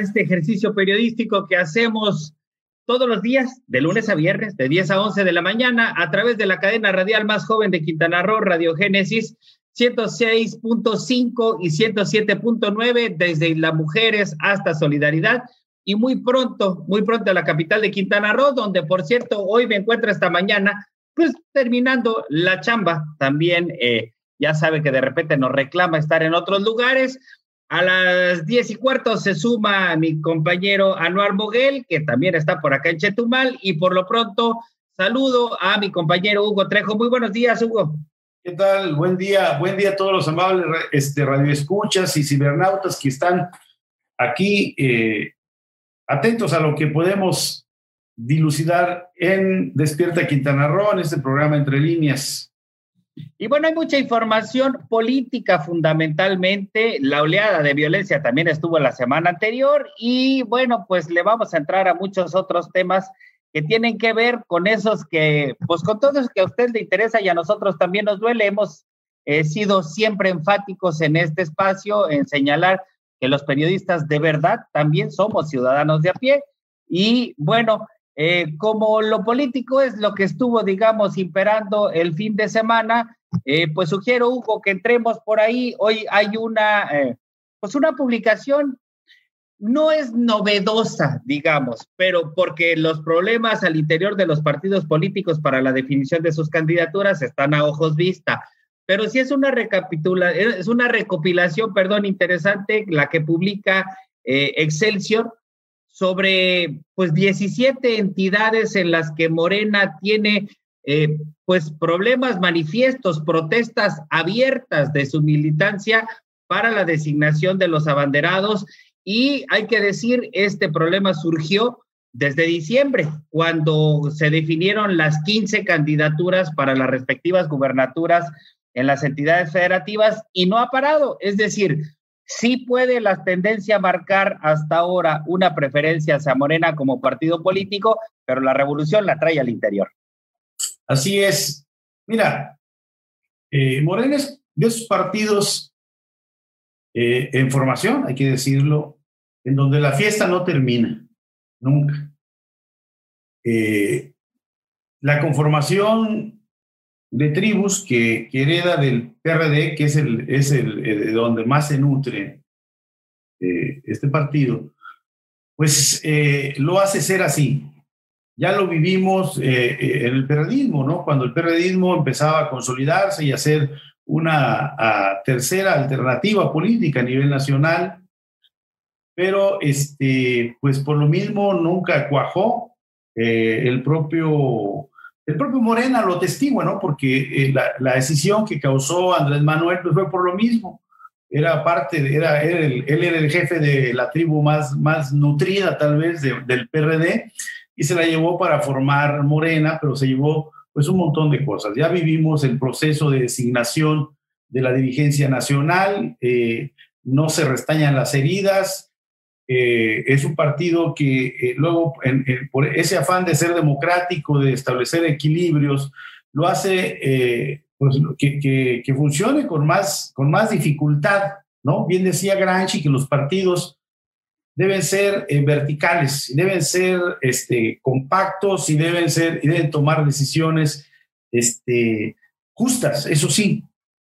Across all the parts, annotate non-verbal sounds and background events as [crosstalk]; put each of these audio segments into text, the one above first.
este ejercicio periodístico que hacemos todos los días, de lunes a viernes, de 10 a 11 de la mañana, a través de la cadena radial más joven de Quintana Roo, Radio Génesis, 106.5 y 107.9, desde las mujeres hasta Solidaridad. Y muy pronto, muy pronto a la capital de Quintana Roo, donde por cierto hoy me encuentro esta mañana, pues terminando la chamba. También eh, ya sabe que de repente nos reclama estar en otros lugares. A las diez y cuarto se suma mi compañero Anuar Moguel, que también está por acá en Chetumal, y por lo pronto saludo a mi compañero Hugo Trejo. Muy buenos días, Hugo. ¿Qué tal? Buen día, buen día a todos los amables este, radioescuchas y cibernautas que están aquí eh, atentos a lo que podemos dilucidar en Despierta Quintana Roo, en este programa Entre Líneas. Y bueno, hay mucha información política fundamentalmente. La oleada de violencia también estuvo la semana anterior y bueno, pues le vamos a entrar a muchos otros temas que tienen que ver con esos que, pues con todo eso que a usted le interesa y a nosotros también nos duele. Hemos eh, sido siempre enfáticos en este espacio en señalar que los periodistas de verdad también somos ciudadanos de a pie. Y bueno, eh, como lo político es lo que estuvo, digamos, imperando el fin de semana, eh, pues sugiero, Hugo, que entremos por ahí. Hoy hay una, eh, pues una publicación, no es novedosa, digamos, pero porque los problemas al interior de los partidos políticos para la definición de sus candidaturas están a ojos vista. Pero sí es una recapitula, es una recopilación, perdón, interesante, la que publica Excelsior, sobre pues 17 entidades en las que Morena tiene eh, pues problemas manifiestos, protestas abiertas de su militancia para la designación de los abanderados y hay que decir, este problema surgió desde diciembre, cuando se definieron las 15 candidaturas para las respectivas gubernaturas en las entidades federativas y no ha parado. Es decir, Sí puede la tendencia marcar hasta ahora una preferencia hacia Morena como partido político, pero la revolución la trae al interior. Así es. Mira, eh, Morena es de esos partidos eh, en formación, hay que decirlo, en donde la fiesta no termina, nunca. Eh, la conformación de tribus que, hereda del PRD, que es el, es el, donde más se nutre eh, este partido, pues eh, lo hace ser así. Ya lo vivimos eh, en el periodismo, ¿no? Cuando el periodismo empezaba a consolidarse y a ser una tercera alternativa política a nivel nacional, pero este, pues por lo mismo nunca cuajó el propio el propio Morena lo testigua, ¿no? Porque eh, la, decisión que causó Andrés Manuel pues, fue por lo mismo. Era parte, era, él era el jefe de la tribu más, más nutrida tal vez del PRD y se la llevó para formar Morena, pero se llevó pues un montón de cosas. Ya vivimos el proceso de designación de la dirigencia nacional, eh, no se restañan las heridas, eh, es un partido que eh, luego, por ese afán de ser democrático, de establecer equilibrios, lo hace eh, pues, que, funcione con más, con más dificultad, ¿no? Bien decía Granchi que los partidos deben ser verticales, deben ser este, compactos y deben, ser, deben tomar decisiones este, justas, eso sí,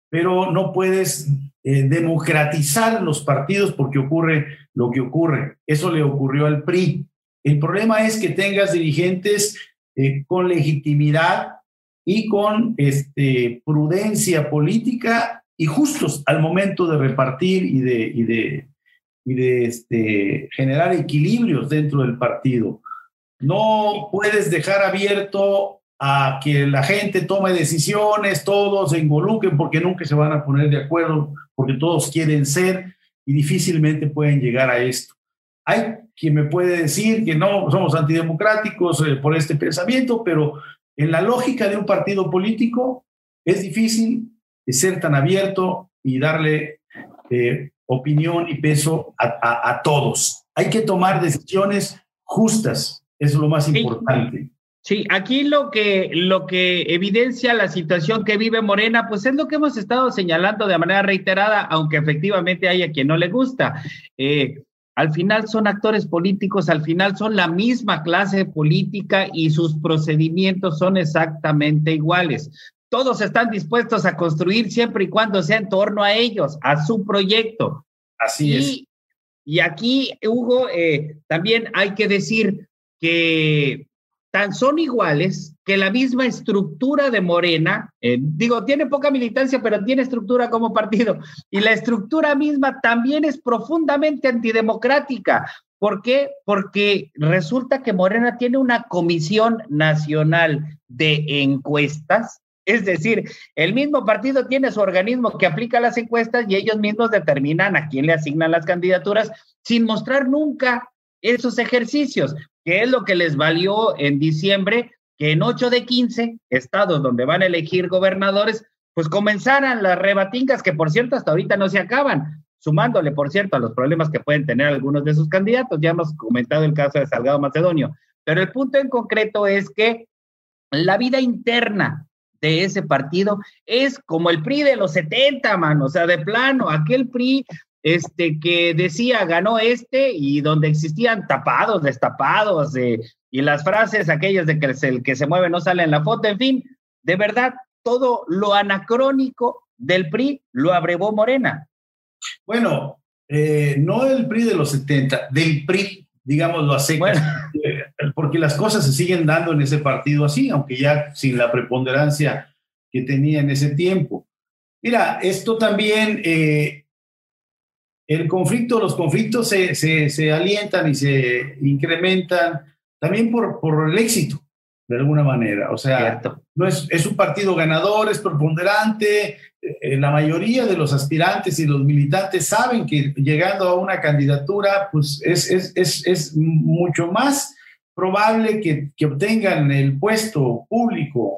pero no puedes democratizar los partidos porque ocurre lo que ocurre. Eso le ocurrió al PRI. El problema es que tengas dirigentes eh, con legitimidad y con este, prudencia política y justos al momento de repartir y de este, generar equilibrios dentro del partido. No puedes dejar abierto a que la gente tome decisiones, todos se involucren porque nunca se van a poner de acuerdo, porque todos quieren ser y difícilmente pueden llegar a esto. Hay quien me puede decir que no somos antidemocráticos eh, por este pensamiento, pero en la lógica de un partido político es difícil ser tan abierto y darle eh, opinión y peso a, todos. Hay que tomar decisiones justas, eso es lo más importante. Sí, aquí lo que, lo que evidencia la situación que vive Morena, pues es lo que hemos estado señalando de manera reiterada, aunque efectivamente haya quien no le gusta. Eh, al final son actores políticos, al final son la misma clase política y sus procedimientos son exactamente iguales. Todos están dispuestos a construir siempre y cuando sea en torno a ellos, a su proyecto. Así es. Y aquí, Hugo, eh, también hay que decir que tan son iguales que la misma estructura de Morena, eh, digo, tiene poca militancia, pero tiene estructura como partido, y la estructura misma también es profundamente antidemocrática. ¿Por qué? Porque resulta que Morena tiene una comisión nacional de encuestas, es decir, el mismo partido tiene su organismo que aplica las encuestas y ellos mismos determinan a quién le asignan las candidaturas sin mostrar nunca esos ejercicios, que es lo que les valió en diciembre que en 8 de 15 estados donde van a elegir gobernadores, pues comenzaran las rebatingas que por cierto hasta ahorita no se acaban, sumándole por cierto a los problemas que pueden tener algunos de sus candidatos. Ya hemos comentado el caso de Salgado Macedonio, pero el punto en concreto es que la vida interna de ese partido es como el PRI de los 70, man, o sea, de plano, aquel PRI este, que decía ganó este y donde existían tapados, destapados eh, y las frases aquellas de que el que se mueve no sale en la foto, en fin, de verdad, todo lo anacrónico del PRI lo abrevó Morena. Bueno, eh, no el PRI de los 70, del PRI, digámoslo así, eh, [laughs] porque las cosas se siguen dando en ese partido así, aunque ya sin la preponderancia que tenía en ese tiempo. Mira, esto también el conflicto, los conflictos se, se, alientan y se incrementan también por, por el éxito, de alguna manera. O sea, no es, es, un partido ganador, es preponderante. Eh, la mayoría de los aspirantes y los militantes saben que llegando a una candidatura, pues es, es, es, es mucho más probable que, que obtengan el puesto público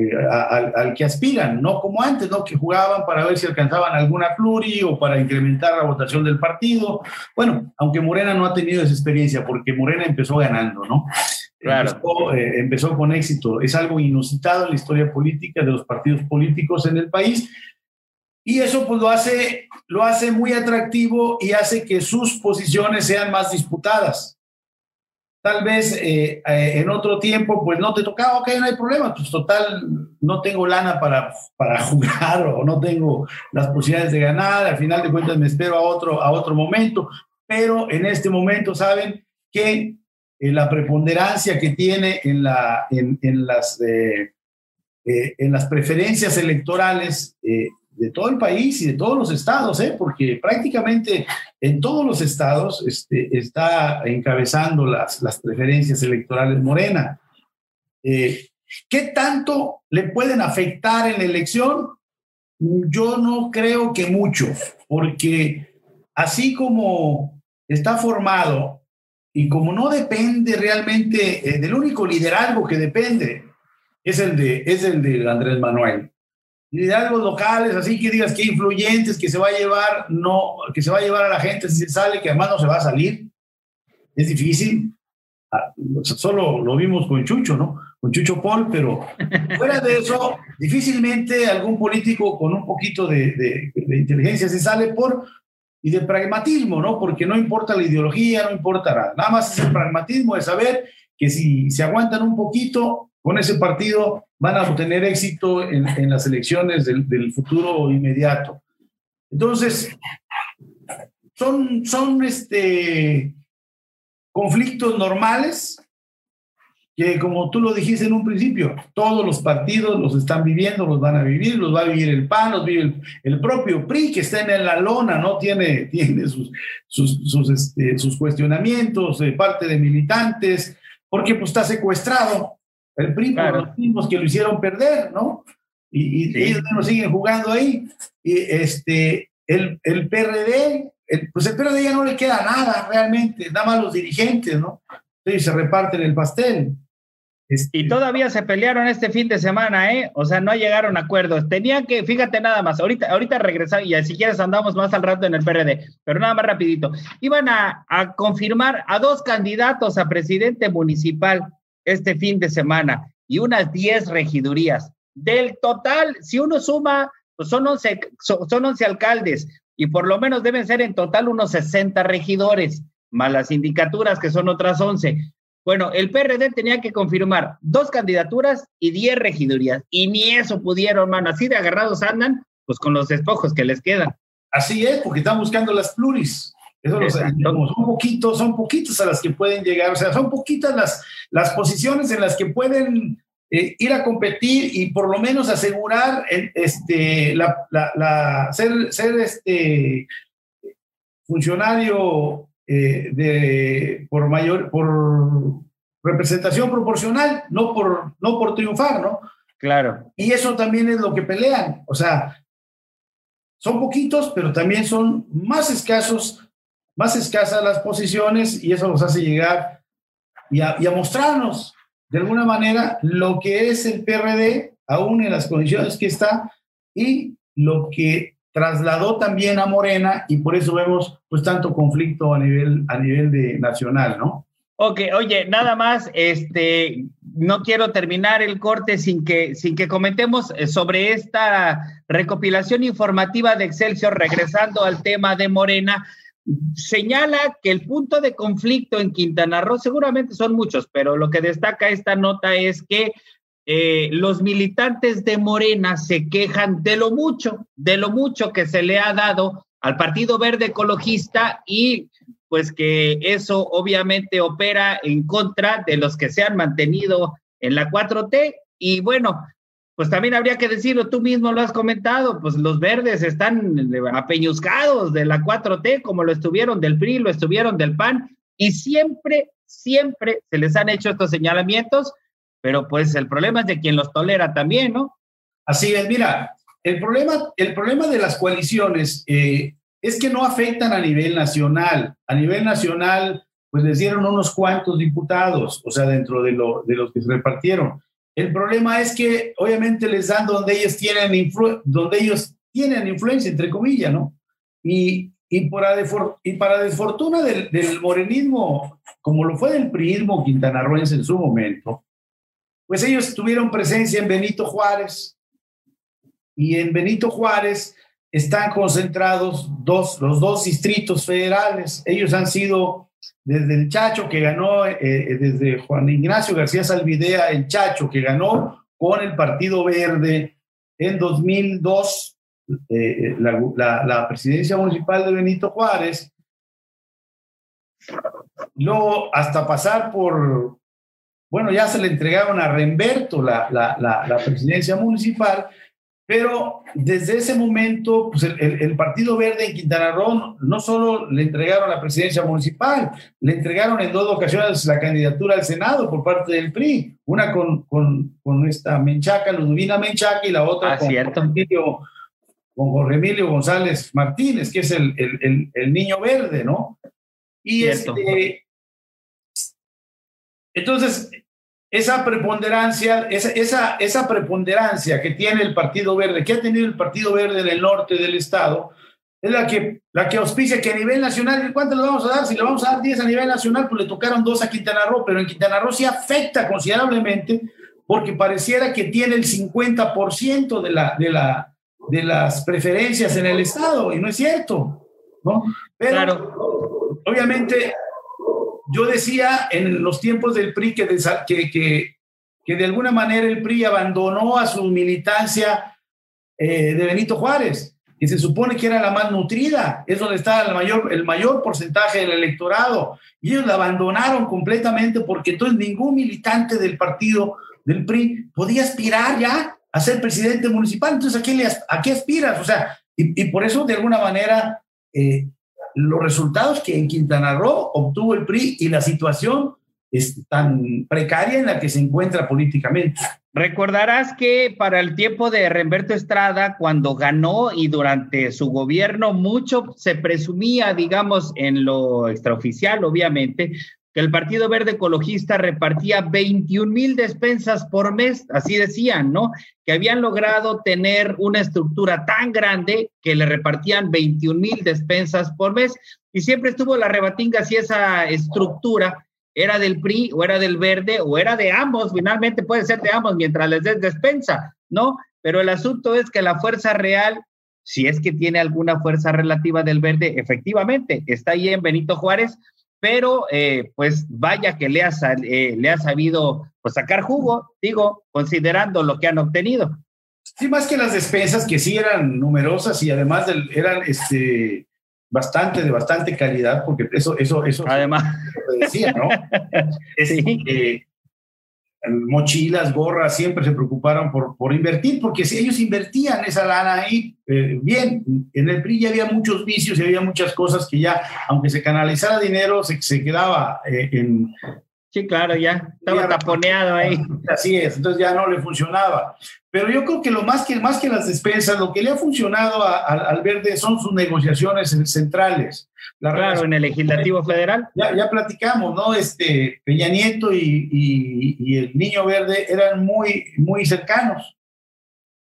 eh, al, que aspiran, no como antes, ¿no? Que jugaban para ver si alcanzaban alguna pluri o para incrementar la votación del partido. Bueno, aunque Morena no ha tenido esa experiencia, porque Morena empezó ganando, ¿no? Claro. Empezó, eh, empezó con éxito. Es algo inusitado en la historia política de los partidos políticos en el país. Y eso pues lo hace, lo hace muy atractivo y hace que sus posiciones sean más disputadas tal vez eh, eh, en otro tiempo, pues no te tocaba, ok, no hay problema, pues total, no tengo lana para, para [laughs] jugar o no tengo las posibilidades de ganar, al final de cuentas me espero a otro, a otro momento, pero en este momento saben que eh, la preponderancia que tiene en, la, en, en las, en las preferencias electorales de todo el país y de todos los estados, ¿eh? porque prácticamente en todos los estados este, está encabezando las, las preferencias electorales Morena. Eh, ¿Qué tanto le pueden afectar en la elección? Yo no creo que mucho, porque así como está formado y como no depende realmente eh, del único liderazgo que depende, es el de, es el de Andrés Manuel liderazgos locales, así que digas que influyentes, que se va a llevar, no, que se va a llevar a la gente si se sale, que además no se va a salir. Es difícil. Ah, solo lo vimos con Chucho, ¿no? Con Chucho Paul, pero fuera de eso, difícilmente algún político con un poquito de, de, inteligencia se sale por y de pragmatismo, ¿no? Porque no importa la ideología, no importa nada. Nada más es el pragmatismo de saber que si se aguantan un poquito con ese partido, van a obtener éxito en, en las elecciones del, del, futuro inmediato. Entonces, son, son este, conflictos normales que, como tú lo dijiste en un principio, todos los partidos los están viviendo, los van a vivir, los va a vivir el PAN, los vive el, propio PRI, que está en la lona, ¿no? Tiene, tiene sus, sus, sus, este, cuestionamientos de parte de militantes, porque pues está secuestrado el PRI los mismos que lo hicieron perder, ¿no? Y, ellos no siguen jugando ahí. Y este, el, el PRD, pues el PRD ya no le queda nada realmente, nada más los dirigentes, ¿no? Entonces se reparten el pastel. Este, y todavía se pelearon este fin de semana, ¿eh? O sea, no llegaron a acuerdos. Tenían que, fíjate nada más, ahorita, ahorita regresar, y si quieres andamos más al rato en el PRD, pero nada más rapidito. Iban a, a confirmar a dos candidatos a presidente municipal este fin de semana y unas 10 regidurías. Del total, si uno suma, pues son 11, son 11 alcaldes y por lo menos deben ser en total unos 60 regidores. más las sindicaturas, que son otras 11. Bueno, el PRD tenía que confirmar dos candidaturas y diez regidurías, y ni eso pudieron, mano. Así de agarrados andan, pues con los despojos que les quedan. Así es, porque están buscando las pluris. Eso son poquitos, son poquitos a las que pueden llegar, o sea, son poquitas las, las posiciones en las que pueden eh, ir a competir y por lo menos asegurar este, la, la, ser, ser este funcionario eh, de, por mayor, por representación proporcional, no por, no por triunfar, ¿no? Claro. Y eso también es lo que pelean, o sea, son poquitos, pero también son más escasos, más escasas las posiciones y eso nos hace llegar y a, y a mostrarnos de alguna manera lo que es el PRD, aún en las condiciones que está, y lo que trasladó también a Morena, y por eso vemos pues tanto conflicto a nivel, a nivel de nacional, ¿no? Ok, oye, nada más, este, no quiero terminar el corte sin que, sin que comentemos eh, sobre esta recopilación informativa de Excelsior, regresando al tema de Morena señala que el punto de conflicto en Quintana Roo, seguramente son muchos, pero lo que destaca esta nota es que eh, los militantes de Morena se quejan de lo mucho, de lo mucho que se le ha dado al Partido Verde Ecologista y pues que eso obviamente opera en contra de los que se han mantenido en la 4T. Y bueno, pues también habría que decirlo, tú mismo lo has comentado, pues los verdes están apeñuzcados de la 4T, como lo estuvieron del PRI, lo estuvieron del PAN, y siempre, siempre se les han hecho estos señalamientos, pero pues el problema es de quien los tolera también, ¿no? Así es, mira, el problema, el problema de las coaliciones eh, es que no afectan a nivel nacional. A nivel nacional, pues les dieron unos cuantos diputados, o sea, dentro de, lo, de los que se repartieron el problema es que obviamente les dan donde ellos tienen, donde ellos tienen influencia, entre comillas, ¿no? Y, para, desfortuna del, morenismo, como lo fue del priismo quintanarroense en su momento, pues ellos tuvieron presencia en Benito Juárez. Y en Benito Juárez están concentrados dos, los dos distritos federales. Ellos han sido desde el Chacho que ganó, eh, eh, desde Juan Ignacio García Salvidea, el Chacho que ganó con el Partido Verde en 2002 eh, la, la, presidencia municipal de Benito Juárez, luego hasta pasar por, bueno, ya se le entregaron a Remberto la, la presidencia municipal pero desde ese momento, pues el, Partido Verde en Quintana Roo no solo le entregaron la presidencia municipal, le entregaron en dos ocasiones la candidatura al Senado por parte del PRI, una con, con, con esta Menchaca, Ludovina Menchaca, y la otra ah, con, Emilio, con, Jorge Emilio González Martínez, que es el, el, el niño verde, ¿no? Y este, entonces, esa preponderancia, esa, esa, esa preponderancia que tiene el Partido Verde, que ha tenido el Partido Verde en el norte del estado, es la que, la que auspicia que a nivel nacional, ¿cuánto le vamos a dar? Si le vamos a dar 10 a nivel nacional, pues le tocaron dos a Quintana Roo, pero en Quintana Roo sí afecta considerablemente porque pareciera que tiene el 50% de, la, de, la, de las preferencias en el estado, y no es cierto, ¿no? Pero claro. obviamente yo decía en los tiempos del PRI que de, que, que, de alguna manera el PRI abandonó a su militancia eh, de Benito Juárez, que se supone que era la más nutrida, es donde estaba el mayor, el mayor porcentaje del electorado, y ellos la abandonaron completamente porque entonces ningún militante del partido del PRI podía aspirar ya a ser presidente municipal, entonces ¿a qué, le, a aspiras? O sea, y, por eso de alguna manera eh, los resultados que en Quintana Roo obtuvo el PRI y la situación es tan precaria en la que se encuentra políticamente. Recordarás que para el tiempo de Remberto Estrada, cuando ganó y durante su gobierno, mucho se presumía, digamos, en lo extraoficial, obviamente, que el Partido Verde Ecologista repartía 21 mil despensas por mes, así decían, ¿no? Que habían logrado tener una estructura tan grande que le repartían 21 mil despensas por mes y siempre estuvo la rebatinga si esa estructura era del PRI o era del Verde o era de ambos, finalmente puede ser de ambos mientras les des despensa, ¿no? Pero el asunto es que la fuerza real si es que tiene alguna fuerza relativa del verde, efectivamente, está ahí en Benito Juárez, pero eh, pues vaya que le ha, eh, le ha sabido pues, sacar jugo, digo, considerando lo que han obtenido. Sí, más que las despensas, que sí eran numerosas y además eran este, bastante, de bastante calidad, porque eso, eso, eso. Además. decía, ¿no? [laughs] sí. Eh, mochilas, gorras, siempre se preocuparon por, por invertir, porque si ellos invertían esa lana ahí, eh, bien, en el PRI ya había muchos vicios y había muchas cosas que ya, aunque se canalizara dinero, se, se quedaba eh, en... Sí, claro, ya estaba taponeado ahí. [laughs] Así es, entonces ya no le funcionaba. Pero yo creo que lo más que, más que las despensas, lo que le ha funcionado al Verde son sus negociaciones centrales. claro, en el legislativo federal. Ya, ya, platicamos, ¿no? Este, Peña Nieto y, y, el Niño Verde eran muy, muy cercanos.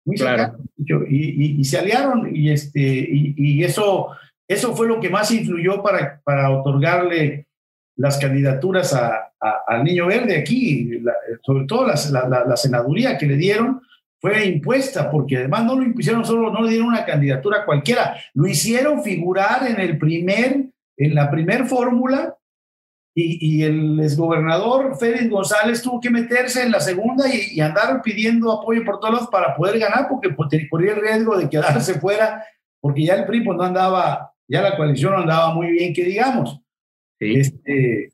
Muy cercanos. Y, y, se aliaron y, este, y, eso, eso fue lo que más influyó para, para otorgarle las candidaturas a, al Niño Verde aquí, sobre todo la, la, la senaduría que le dieron fue impuesta, porque además no lo impusieron solo, no le dieron una candidatura cualquiera, lo hicieron figurar en el primer, en la primer fórmula, y, y, el exgobernador Félix González tuvo que meterse en la segunda y, andar pidiendo apoyo por todos lados para poder ganar, porque corría el riesgo de quedarse [laughs] fuera, porque ya el PRI pues, no andaba, ya la coalición no andaba muy bien, que digamos. Este,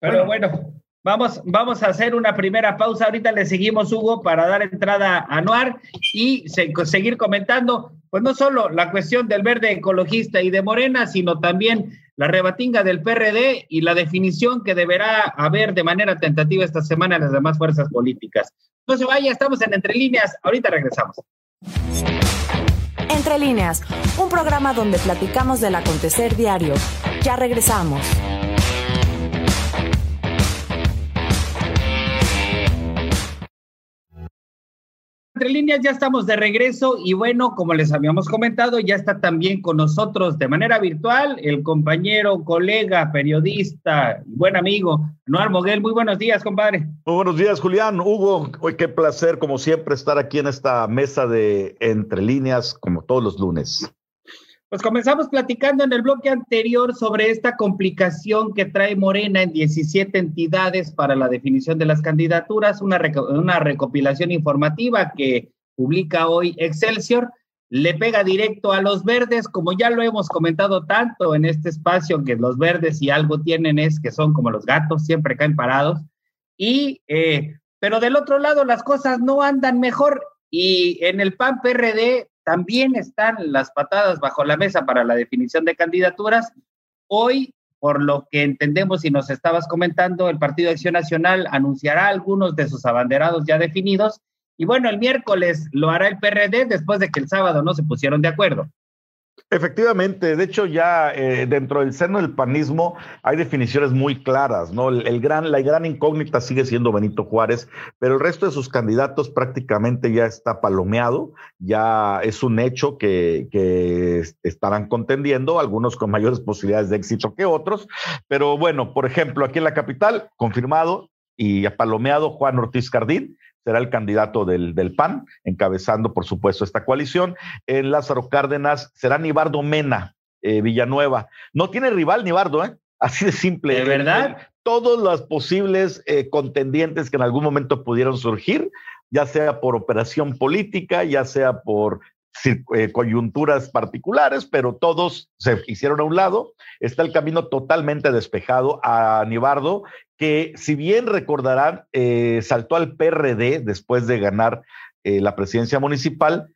Pero bueno Vamos, vamos a hacer una primera pausa. Ahorita le seguimos, Hugo, para dar entrada a Anuar y seguir comentando, pues no solo la cuestión del verde ecologista y de Morena, sino también la rebatinga del PRD y la definición que deberá haber de manera tentativa esta semana en las demás fuerzas políticas. No se vaya, estamos en Entre Líneas. Ahorita regresamos. Entre Líneas, un programa donde platicamos del acontecer diario. Ya regresamos. Entre líneas, ya estamos de regreso y bueno, como les habíamos comentado, ya está también con nosotros de manera virtual el compañero, colega, periodista, buen amigo, Noar Moguel. Muy buenos días, compadre. Muy buenos días, Julián. Hugo, hoy qué placer, como siempre, estar aquí en esta mesa de Entre líneas, como todos los lunes. Pues comenzamos platicando en el bloque anterior sobre esta complicación que trae Morena en 17 entidades para la definición de las candidaturas, una, recopilación informativa que publica hoy Excelsior, le pega directo a los verdes, como ya lo hemos comentado tanto en este espacio, que los verdes si algo tienen es que son como los gatos, siempre caen parados, y, eh, pero del otro lado las cosas no andan mejor y en el PAN PRD también están las patadas bajo la mesa para la definición de candidaturas. Hoy, por lo que entendemos y nos estabas comentando, el Partido Acción Nacional anunciará algunos de sus abanderados ya definidos. Y bueno, el miércoles lo hará el PRD después de que el sábado no se pusieron de acuerdo. Efectivamente, de hecho ya eh, dentro del seno del panismo hay definiciones muy claras, ¿no? El, gran, la gran incógnita sigue siendo Benito Juárez, pero el resto de sus candidatos prácticamente ya está palomeado, ya es un hecho que, que estarán contendiendo, algunos con mayores posibilidades de éxito que otros, pero bueno, por ejemplo, aquí en la capital, confirmado y apalomeado Juan Ortiz Cardín, será el candidato del, del, PAN, encabezando, por supuesto, esta coalición. En Lázaro Cárdenas será Nibardo Mena, eh, Villanueva. No tiene rival Nibardo, ¿eh? [laughs] Así de simple. ¿De verdad? Todos los posibles eh, contendientes que en algún momento pudieron surgir, ya sea por operación política, ya sea por eh, coyunturas particulares, pero todos se hicieron a un lado. Está el camino totalmente despejado a Nibardo, que si bien recordarán, eh, saltó al PRD después de ganar eh, la presidencia municipal,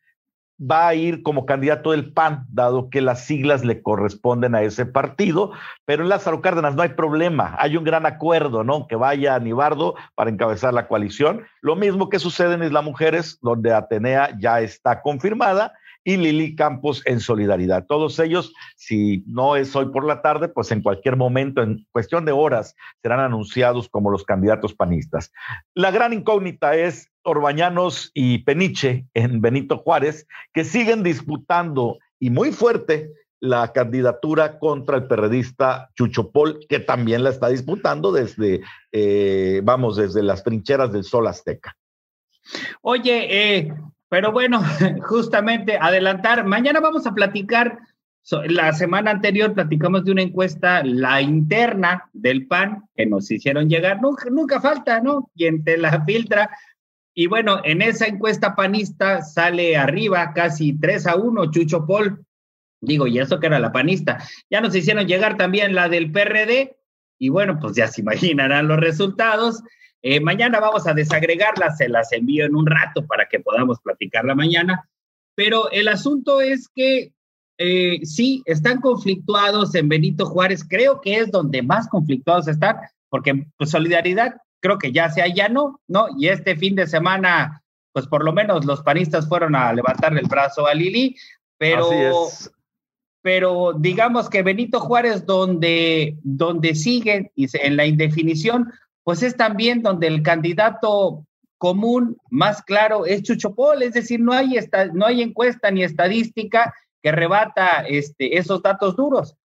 va a ir como candidato del PAN, dado que las siglas le corresponden a ese partido, pero en Lázaro Cárdenas no hay problema, hay un gran acuerdo, ¿no? Que vaya a Nibardo para encabezar la coalición. Lo mismo que sucede en Isla Mujeres, donde Atenea ya está confirmada y Lili Campos en solidaridad. Todos ellos, si no es hoy por la tarde, pues en cualquier momento, en cuestión de horas, serán anunciados como los candidatos panistas. La gran incógnita es Orbañanos y Peniche en Benito Juárez, que siguen disputando y muy fuerte la candidatura contra el perredista Chucho Pol, que también la está disputando desde, eh, vamos, desde las trincheras del Sol Azteca. Oye, eh, pero bueno, [laughs] justamente adelantar, mañana vamos a platicar la semana anterior platicamos de una encuesta, la interna del PAN, que nos hicieron llegar. Nunca, nunca falta, ¿no? Quien te la filtra. Y bueno, en esa encuesta panista sale arriba casi 3 a 1 Chucho Paul. Digo, y eso que era la panista. Ya nos hicieron llegar también la del PRD. Y bueno, pues ya se imaginarán los resultados. Eh, mañana vamos a desagregarlas, se las envío en un rato para que podamos platicarla mañana. Pero el asunto es que eh, sí, están conflictuados en Benito Juárez, creo que es donde más conflictuados están, porque pues, solidaridad creo que ya se allanó, ¿no? Y este fin de semana, pues por lo menos los panistas fueron a levantarle el brazo a Lili, pero, pero digamos que Benito Juárez donde, donde sigue y en la indefinición, pues es también donde el candidato común más claro es Chucho Pol, es decir, no hay, no hay encuesta ni estadística que rebata este, esos datos duros.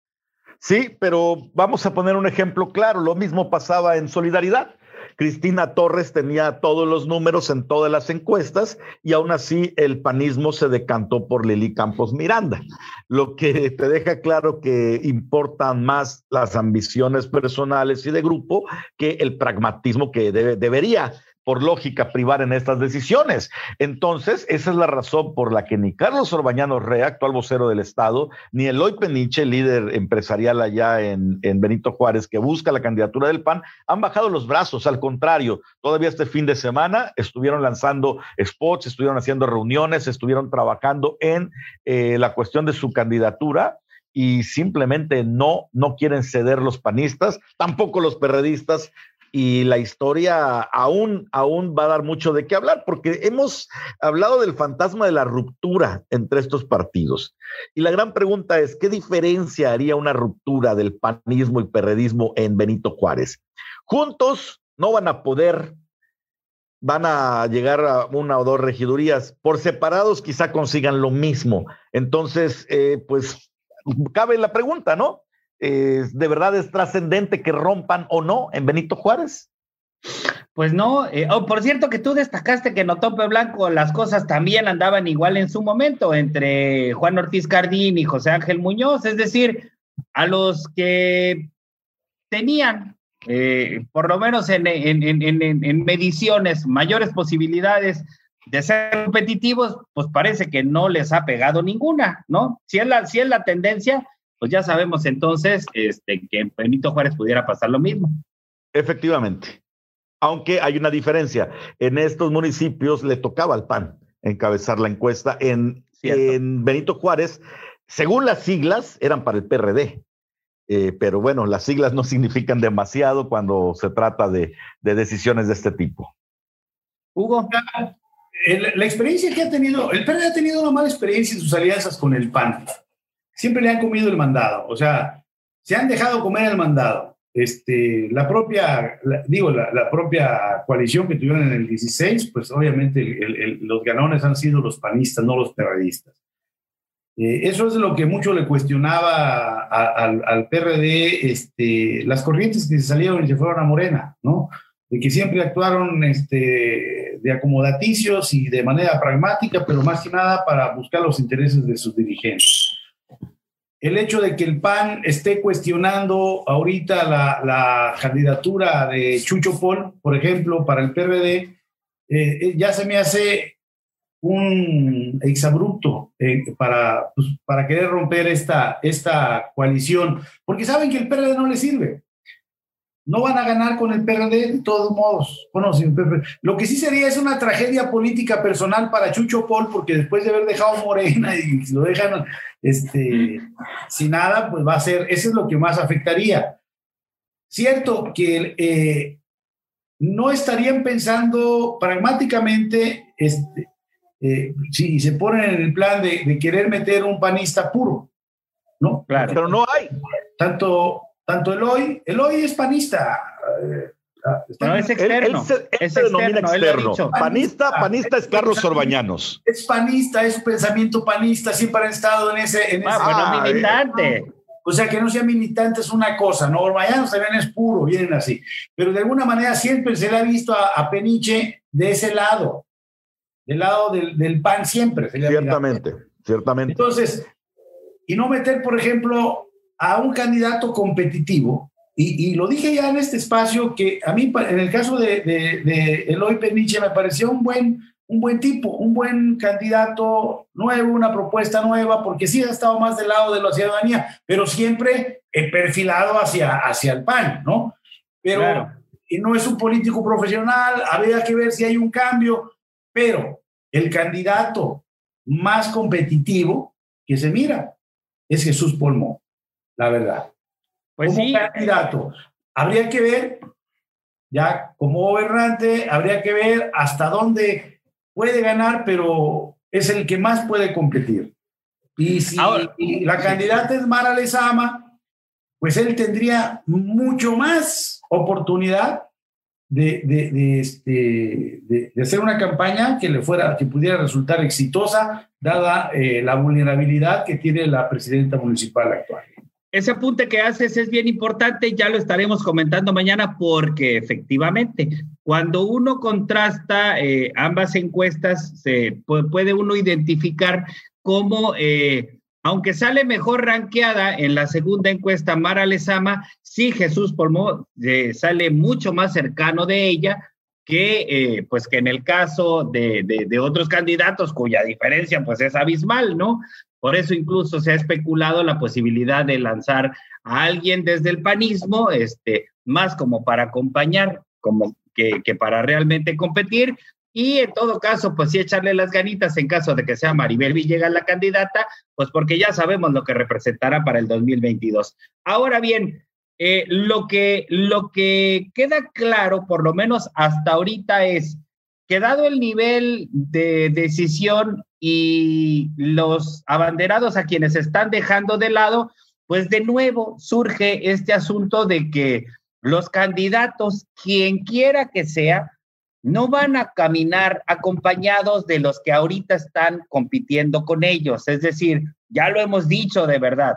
Sí, pero vamos a poner un ejemplo claro. Lo mismo pasaba en Solidaridad. Cristina Torres tenía todos los números en todas las encuestas y aún así el panismo se decantó por Lili Campos Miranda, lo que te deja claro que importan más las ambiciones personales y de grupo que el pragmatismo que debe, debería por lógica privar en estas decisiones. Entonces, esa es la razón por la que ni Carlos Orbañano Rea, actual vocero del Estado, ni Eloy Peniche, líder empresarial allá en, en Benito Juárez, que busca la candidatura del PAN, han bajado los brazos. Al contrario, todavía este fin de semana estuvieron lanzando spots, estuvieron haciendo reuniones, estuvieron trabajando en eh, la cuestión de su candidatura y simplemente no, no quieren ceder los panistas, tampoco los perredistas, y la historia aún, aún va a dar mucho de qué hablar, porque hemos hablado del fantasma de la ruptura entre estos partidos. Y la gran pregunta es, ¿qué diferencia haría una ruptura del panismo y perredismo en Benito Juárez? Juntos no van a poder, van a llegar a una o dos regidurías, por separados quizá consigan lo mismo. Entonces, eh, pues cabe la pregunta, ¿no? ¿De verdad es trascendente que rompan o no en Benito Juárez? Pues no, eh, oh, por cierto que tú destacaste que en Otope Blanco las cosas también andaban igual en su momento entre Juan Ortiz Cardín y José Ángel Muñoz, es decir, a los que tenían, eh, por lo menos en, en, mediciones, mayores posibilidades de ser competitivos, pues parece que no les ha pegado ninguna, ¿no? Si es la, si es la tendencia, pues ya sabemos entonces este, que en Benito Juárez pudiera pasar lo mismo. Efectivamente. Aunque hay una diferencia. En estos municipios le tocaba al PAN encabezar la encuesta. En, en Benito Juárez, según las siglas, eran para el PRD. Eh, pero bueno, las siglas no [laughs] significan demasiado cuando se trata de, decisiones de este tipo. Hugo. la experiencia que ha tenido, el PRD ha tenido una mala experiencia en sus alianzas con el PAN siempre le han comido el mandado, o sea, se han dejado comer el mandado. Este, la propia, digo, la, propia coalición que tuvieron en el 16, pues obviamente los ganones han sido los panistas, no los perredistas. Eh, eso es lo que mucho le cuestionaba al PRD, este, las corrientes que se salieron y se fueron a Morena, ¿no? De que siempre actuaron este, de acomodaticios y de manera pragmática, pero más que nada para buscar los intereses de sus dirigentes el hecho de que el PAN esté cuestionando ahorita la, candidatura de Chucho Pol, por ejemplo, para el PRD, eh, eh, ya se me hace un exabrupto eh, para, pues, para querer romper esta, esta coalición, porque saben que el PRD no le sirve. No van a ganar con el PRD de todos modos. lo que sí sería es una tragedia política personal para Chucho Paul, porque después de haber dejado Morena y lo dejan este, sin nada, pues va a ser, eso es lo que más afectaría. Cierto que eh, no estarían pensando pragmáticamente este, eh, si se ponen en el plan de, de, querer meter un panista puro, ¿no? Claro. Pero no hay. Tanto tanto Eloy, Eloy es panista. Eh, no, es externo. es, externo. Panista, panista es Carlos Orbañanos. Es panista, es pensamiento panista, siempre han estado en ese. En ah, militante. O sea, que no sea militante es una cosa, ¿no? Orbañanos también es puro, vienen así. Pero de alguna manera siempre se le ha visto a, Peniche de ese lado, del lado del, del PAN siempre. ciertamente, ciertamente. Entonces, y no meter, por ejemplo, a un candidato competitivo. Y, lo dije ya en este espacio que a mí, en el caso de, de, Eloy Peniche, me pareció un buen, un buen tipo, un buen candidato nuevo, una propuesta nueva, porque sí ha estado más del lado de la ciudadanía, pero siempre perfilado hacia, hacia el PAN, ¿no? Pero no es un político profesional, habría que ver si hay un cambio, pero el candidato más competitivo que se mira es Jesús Polmón, la verdad. Pues como candidato, habría que ver, ya como gobernante, habría que ver hasta dónde puede ganar, pero es el que más puede competir. Y si la candidata es Mara Lezama, pues él tendría mucho más oportunidad de, de, este, de, hacer una campaña que le fuera, que pudiera resultar exitosa, dada eh, la vulnerabilidad que tiene la presidenta municipal actual. Ese apunte que haces es bien importante, ya lo estaremos comentando mañana porque efectivamente, cuando uno contrasta eh, ambas encuestas, se puede uno identificar cómo eh, aunque sale mejor ranqueada en la segunda encuesta Mara Lezama, sí Jesús Polmó eh, sale mucho más cercano de ella que, eh, pues que en el caso de, de, otros candidatos cuya diferencia pues es abismal, ¿no? Por eso incluso se ha especulado la posibilidad de lanzar a alguien desde el panismo, este, más como para acompañar, como que, que para realmente competir, y en todo caso, pues sí echarle las ganitas en caso de que sea Maribel Villegas la candidata, pues porque ya sabemos lo que representará para el 2022. Ahora bien, eh, lo, que, lo que queda claro, por lo menos hasta ahorita, es que dado el nivel de decisión y los abanderados a quienes están dejando de lado, pues de nuevo surge este asunto de que los candidatos, quien quiera que sea, no van a caminar acompañados de los que ahorita están compitiendo con ellos. Es decir, ya lo hemos dicho de verdad,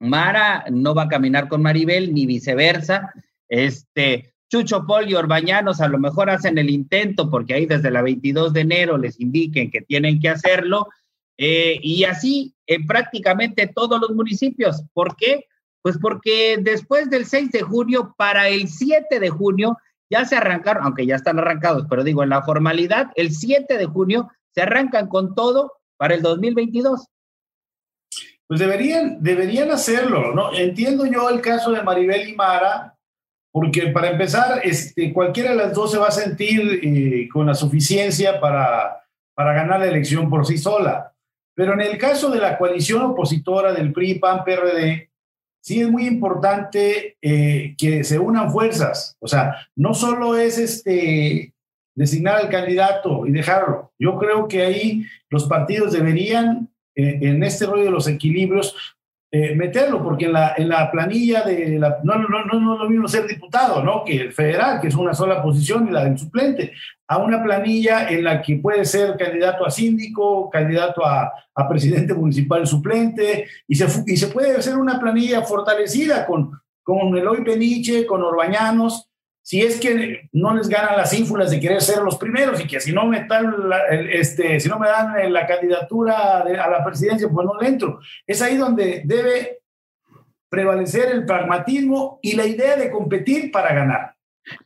Mara no va a caminar con Maribel ni viceversa. Este, Chucho Pol y Orbañanos a lo mejor hacen el intento porque ahí desde la 22 de enero les indiquen que tienen que hacerlo. Eh, y así en prácticamente todos los municipios. ¿Por qué? Pues porque después del 6 de junio, para el 7 de junio, ya se arrancaron, aunque ya están arrancados, pero digo, en la formalidad, el 7 de junio se arrancan con todo para el 2022. Pues deberían, deberían hacerlo, ¿no? Entiendo yo el caso de Maribel y Mara, porque para empezar, este, cualquiera de las dos se va a sentir eh, con la suficiencia para, para ganar la elección por sí sola. Pero en el caso de la coalición opositora del PRI, PAN, PRD, sí es muy importante eh, que se unan fuerzas. O sea, no solo es este designar al candidato y dejarlo. Yo creo que ahí los partidos deberían, eh, en este rollo de los equilibrios, eh, meterlo, porque en la, en la planilla de la, no, no, no, no, lo mismo ser diputado, ¿no? Que el federal, que es una sola posición, y la del suplente, a una planilla en la que puede ser candidato a síndico, candidato a, a presidente municipal suplente, y se, y se puede hacer una planilla fortalecida con, con Eloy Peniche, con Orbañanos, si es que no les ganan las ínfulas de querer ser los primeros y que si no me dan la, este, si no me dan la candidatura a la presidencia, pues no le entro. Es ahí donde debe prevalecer el pragmatismo y la idea de competir para ganar.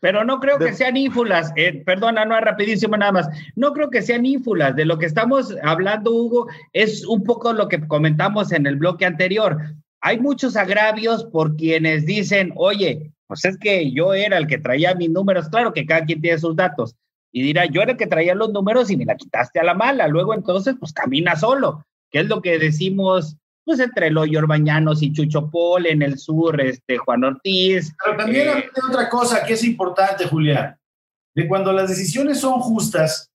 Pero no creo que sean ínfulas, eh, perdona, no es rapidísimo nada más, no creo que sean ínfulas, de lo que estamos hablando, Hugo, es un poco lo que comentamos en el bloque anterior. Hay muchos agravios por quienes dicen, oye, pues es que yo era el que traía mis números, claro que cada quien tiene sus datos, y dirá, yo era el que traía los números y me la quitaste a la mala, luego entonces, pues camina solo, que es lo que decimos, pues entre Loyor Bañanos y Chucho Pol, en el sur, este, Juan Ortiz. Pero también hay eh, otra cosa que es importante, Julián, de cuando las decisiones son justas,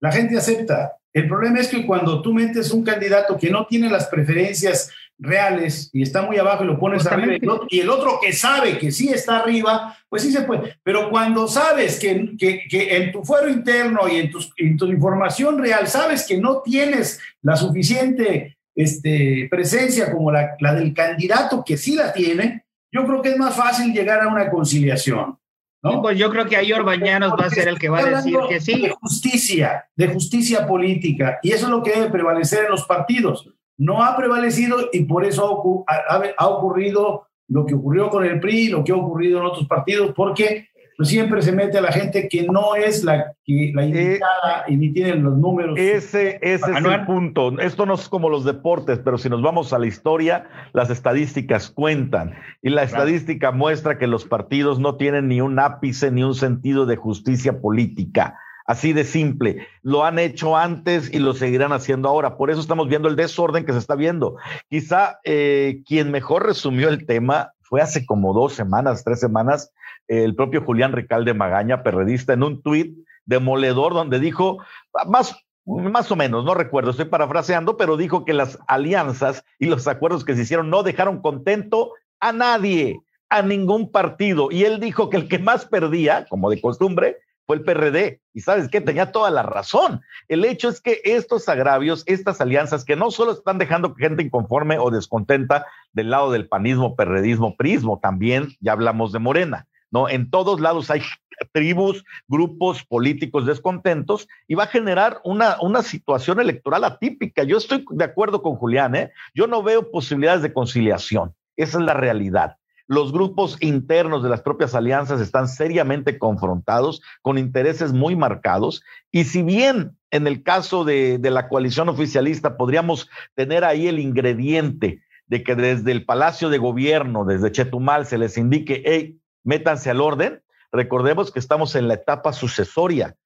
la gente acepta. El problema es que cuando tú metes un candidato que no tiene las preferencias reales y está muy abajo y lo pones arriba y el, otro, que sabe que sí está arriba, pues sí se puede. Pero cuando sabes que, que, en tu fuero interno y en, en, tu información real sabes que no tienes la suficiente este, presencia como la, la del candidato que sí la tiene, yo creo que es más fácil llegar a una conciliación. ¿no? pues yo creo que ahí Orbañanos va a ser el que va a decir que sí. De justicia, de justicia política. Y eso es lo que debe prevalecer en los partidos no ha prevalecido y por eso ha, ocurrido lo que ocurrió con el PRI, lo que ha ocurrido en otros partidos, porque pues, siempre se mete a la gente que no es la, que, la eh, indicada y ni tienen los números. Ese, ese es el punto. Esto no es como los deportes, pero si nos vamos a la historia, las estadísticas cuentan. Y la estadística muestra que los partidos no tienen ni un ápice ni un sentido de justicia política. Así de simple. Lo han hecho antes y lo seguirán haciendo ahora. Por eso estamos viendo el desorden que se está viendo. Quizá eh, quien mejor resumió el tema fue hace como dos semanas, tres semanas, el propio Julián Ricalde Magaña, perredista, en un tuit demoledor donde dijo, más, más o menos, no recuerdo, estoy parafraseando, pero dijo que las alianzas y los acuerdos que se hicieron no dejaron contento a nadie, a ningún partido. Y él dijo que el que más perdía, como de costumbre, fue el PRD. Y sabes qué, tenía toda la razón. El hecho es que estos agravios, estas alianzas, que no solo están dejando gente inconforme o descontenta del lado del panismo, perredismo, prismo, también ya hablamos de Morena, ¿no? En todos lados hay [laughs] tribus, grupos políticos descontentos y va a generar una, una situación electoral atípica. Yo estoy de acuerdo con Julián, ¿eh? Yo no veo posibilidades de conciliación. Esa es la realidad los grupos internos de las propias alianzas están seriamente confrontados con intereses muy marcados. Y si bien en el caso de, la coalición oficialista podríamos tener ahí el ingrediente de que desde el Palacio de Gobierno, desde Chetumal, se les indique, hey, métanse al orden, recordemos que estamos en la etapa sucesoria.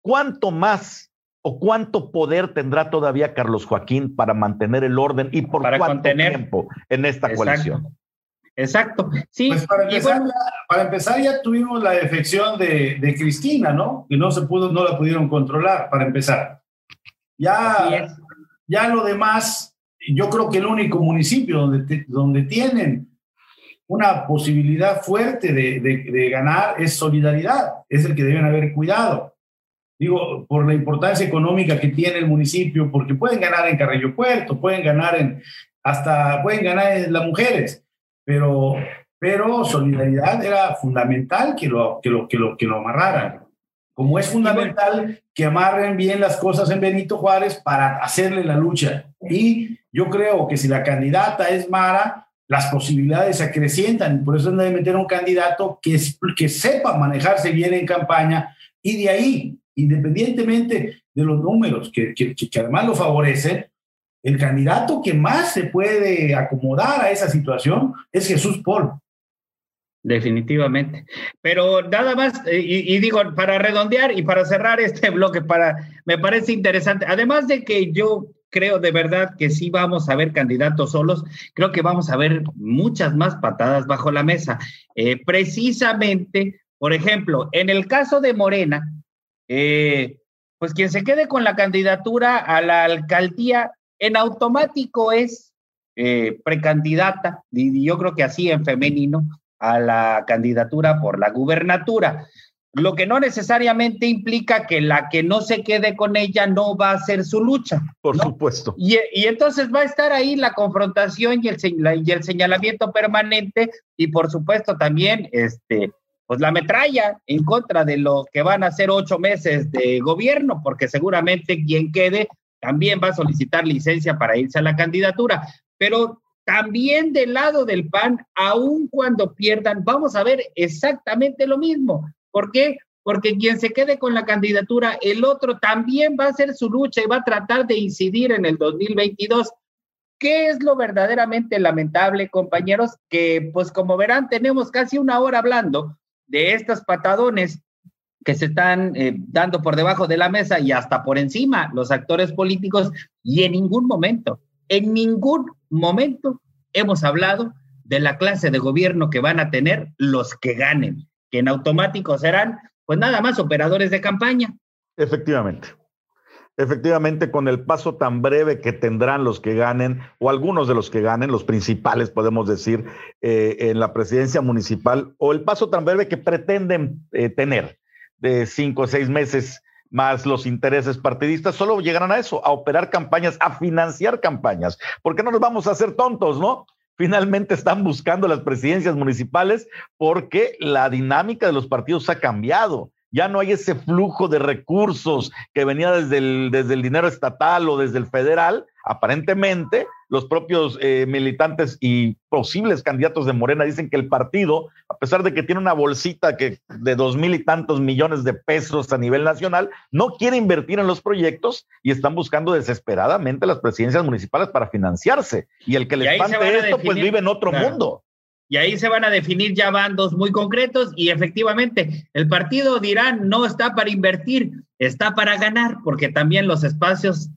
¿Cuánto más o cuánto poder tendrá todavía Carlos Joaquín para mantener el orden y por cuánto tiempo en esta coalición? Exacto. Sí. Pues para empezar, ya tuvimos la defección de, de, Cristina, ¿no? Que no se pudo, no la pudieron controlar, para empezar. Ya, ya lo demás, yo creo que el único municipio donde, donde tienen una posibilidad fuerte de, de, ganar es solidaridad, es el que deben haber cuidado. Digo, por la importancia económica que tiene el municipio, porque pueden ganar en Carrillo Puerto, pueden ganar en, hasta pueden ganar en las mujeres pero, pero solidaridad era fundamental que lo, que lo, que lo, que lo amarraran. Como es fundamental que amarren bien las cosas en Benito Juárez para hacerle la lucha. Y yo creo que si la candidata es Mara, las posibilidades se acrecientan. Por eso debe meter un candidato que, que sepa manejarse bien en campaña y de ahí, independientemente de los números que, que, que además lo favorecen, el candidato que más se puede acomodar a esa situación es Jesús Paul. Definitivamente. Pero nada más, eh, y, digo, para redondear y para cerrar este [laughs] bloque, para, me parece interesante, además de que yo creo de verdad que sí vamos a ver candidatos solos, creo que vamos a ver muchas más patadas bajo la mesa. Eh, precisamente, por ejemplo, en el caso de Morena, eh, pues quien se quede con la candidatura a la alcaldía en automático es eh, precandidata, y yo creo que así en femenino, a la candidatura por la gubernatura. Lo que no necesariamente implica que la que no se quede con ella no va a hacer su lucha. Por supuesto. Y, entonces va a estar ahí la confrontación y el, y el señalamiento permanente y por supuesto también este, pues la metralla en contra de lo que van a ser ocho meses de gobierno, porque seguramente quien quede también va a solicitar licencia para irse a la candidatura, pero también del lado del PAN, aun cuando pierdan, vamos a ver exactamente lo mismo. ¿Por qué? Porque quien se quede con la candidatura, el otro también va a hacer su lucha y va a tratar de incidir en el 2022. ¿Qué es lo verdaderamente lamentable, compañeros? Que, pues como verán, tenemos casi una hora hablando de estos patadones que se están eh, dando por debajo de la mesa y hasta por encima los actores políticos y en ningún momento, en ningún momento hemos hablado de la clase de gobierno que van a tener los que ganen, que en automático serán pues nada más operadores de campaña. Efectivamente. Efectivamente, con el paso tan breve que tendrán los que ganen, o algunos de los que ganen, los principales, podemos decir, eh, en la presidencia municipal, o el paso tan breve que pretenden eh, tener de cinco o seis meses más los intereses partidistas, solo llegarán a eso, a operar campañas, a financiar campañas. porque no nos vamos a hacer tontos, no? Finalmente están buscando las presidencias municipales porque la dinámica de los partidos ha cambiado. Ya no hay ese flujo de recursos que venía desde el, desde el dinero estatal o desde el federal Aparentemente, los propios eh, militantes y posibles candidatos de Morena dicen que el partido, a pesar de que tiene una bolsita que de dos mil y tantos millones de pesos a nivel nacional, no quiere invertir en los proyectos y están buscando desesperadamente las presidencias municipales para financiarse. Y el que le espante esto, pues vive en otro mundo. Y ahí se van a definir ya bandos muy concretos y efectivamente el partido dirá no está para invertir, está para ganar, porque también los espacios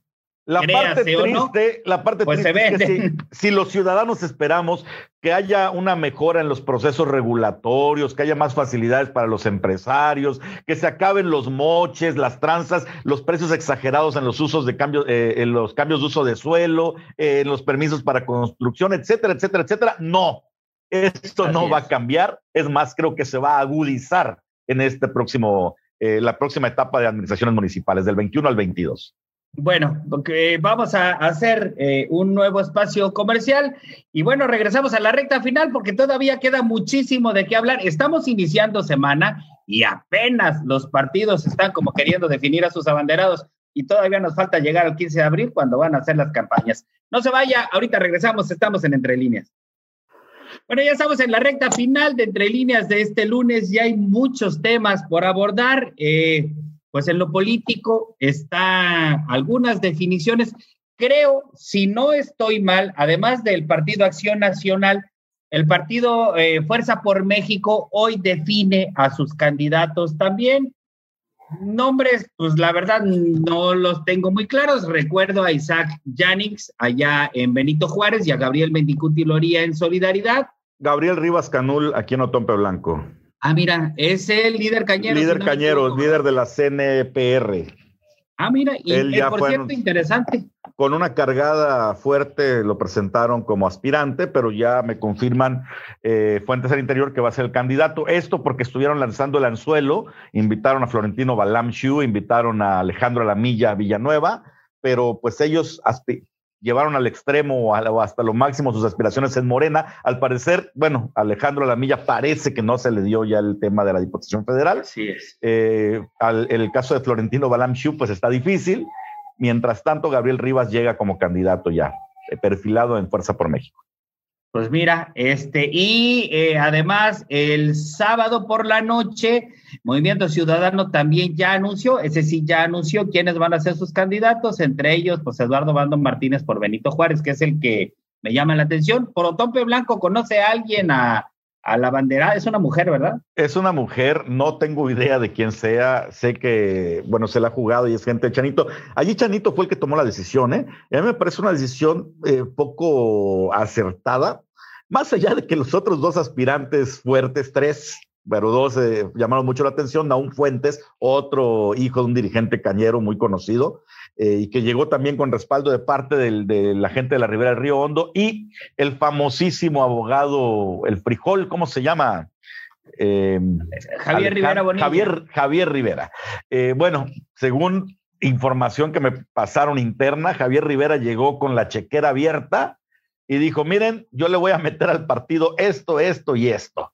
la parte triste, la parte pues triste es que si, los ciudadanos esperamos que haya una mejora en los procesos regulatorios, que haya más facilidades para los empresarios, que se acaben los moches, las tranzas, los precios exagerados en los usos de cambio, eh, en los cambios de uso de suelo, eh, en los permisos para construcción, etcétera, etcétera, etcétera. No, esto no va a cambiar. Es más, creo que se va a agudizar en este próximo, eh, la próxima etapa de administraciones municipales, del 21 al 22. Bueno, vamos a hacer eh, un nuevo espacio comercial y bueno, regresamos a la recta final porque todavía queda muchísimo de qué hablar. Estamos iniciando semana y apenas los partidos están como queriendo definir a sus abanderados y todavía nos falta llegar al 15 de abril cuando van a hacer las campañas. No se vaya, ahorita regresamos, estamos en Entre Líneas. Bueno, ya estamos en la recta final de Entre Líneas de este lunes y hay muchos temas por abordar. Eh, pues en lo político está algunas definiciones. Creo, si no estoy mal, además del Partido Acción Nacional, el Partido eh, Fuerza por México hoy define a sus candidatos también. Nombres, pues la verdad no los tengo muy claros. Recuerdo a Isaac Jannings allá en Benito Juárez y a Gabriel Mendicuti Loría en Solidaridad. Gabriel Rivas Canul aquí en Otompe Blanco. Ah, mira, es el líder cañero. Líder cañero, líder de la CNPR. Ah, mira, y Él ya por cierto, interesante. Con una cargada fuerte lo presentaron como aspirante, pero ya me confirman eh, fuentes al interior que va a ser el candidato. Esto porque estuvieron lanzando el anzuelo, invitaron a Florentino Balam invitaron a Alejandro Lamilla Villanueva, pero pues ellos llevaron al extremo o hasta lo máximo sus aspiraciones en Morena. Al parecer, bueno, Alejandro Lamilla parece que no se le dio ya el tema de la Diputación Federal. Sí es. Eh, el caso de Florentino Balamchiu, pues está difícil. Mientras tanto, Gabriel Rivas llega como candidato ya, eh, perfilado en Fuerza por México. Pues mira, este, y eh, además el sábado por la noche, Movimiento Ciudadano también ya anunció, ese sí ya anunció quiénes van a ser sus candidatos, entre ellos, pues Eduardo Bando Martínez por Benito Juárez, que es el que me llama la atención. Por Otompe Blanco, ¿conoce a alguien a, la bandera? Es una mujer, ¿verdad? Es una mujer, no tengo idea de quién sea, sé que, bueno, se la ha jugado y es gente de Chanito. Allí Chanito fue el que tomó la decisión, ¿eh? A mí me parece una decisión eh, poco acertada, más allá de que los otros dos aspirantes fuertes, tres, pero dos eh, llamaron mucho la atención, Naún Fuentes, otro hijo de un dirigente cañero muy conocido, eh, y que llegó también con respaldo de parte de la gente de la Ribera del Río Hondo, y el famosísimo abogado, el frijol, ¿cómo se llama? Em, Javier Rivera Bonilla. Javier, Javier Rivera. Eh, bueno, según información que me pasaron interna, Javier Rivera llegó con la chequera abierta y dijo, miren, yo le voy a meter al partido esto, esto y esto.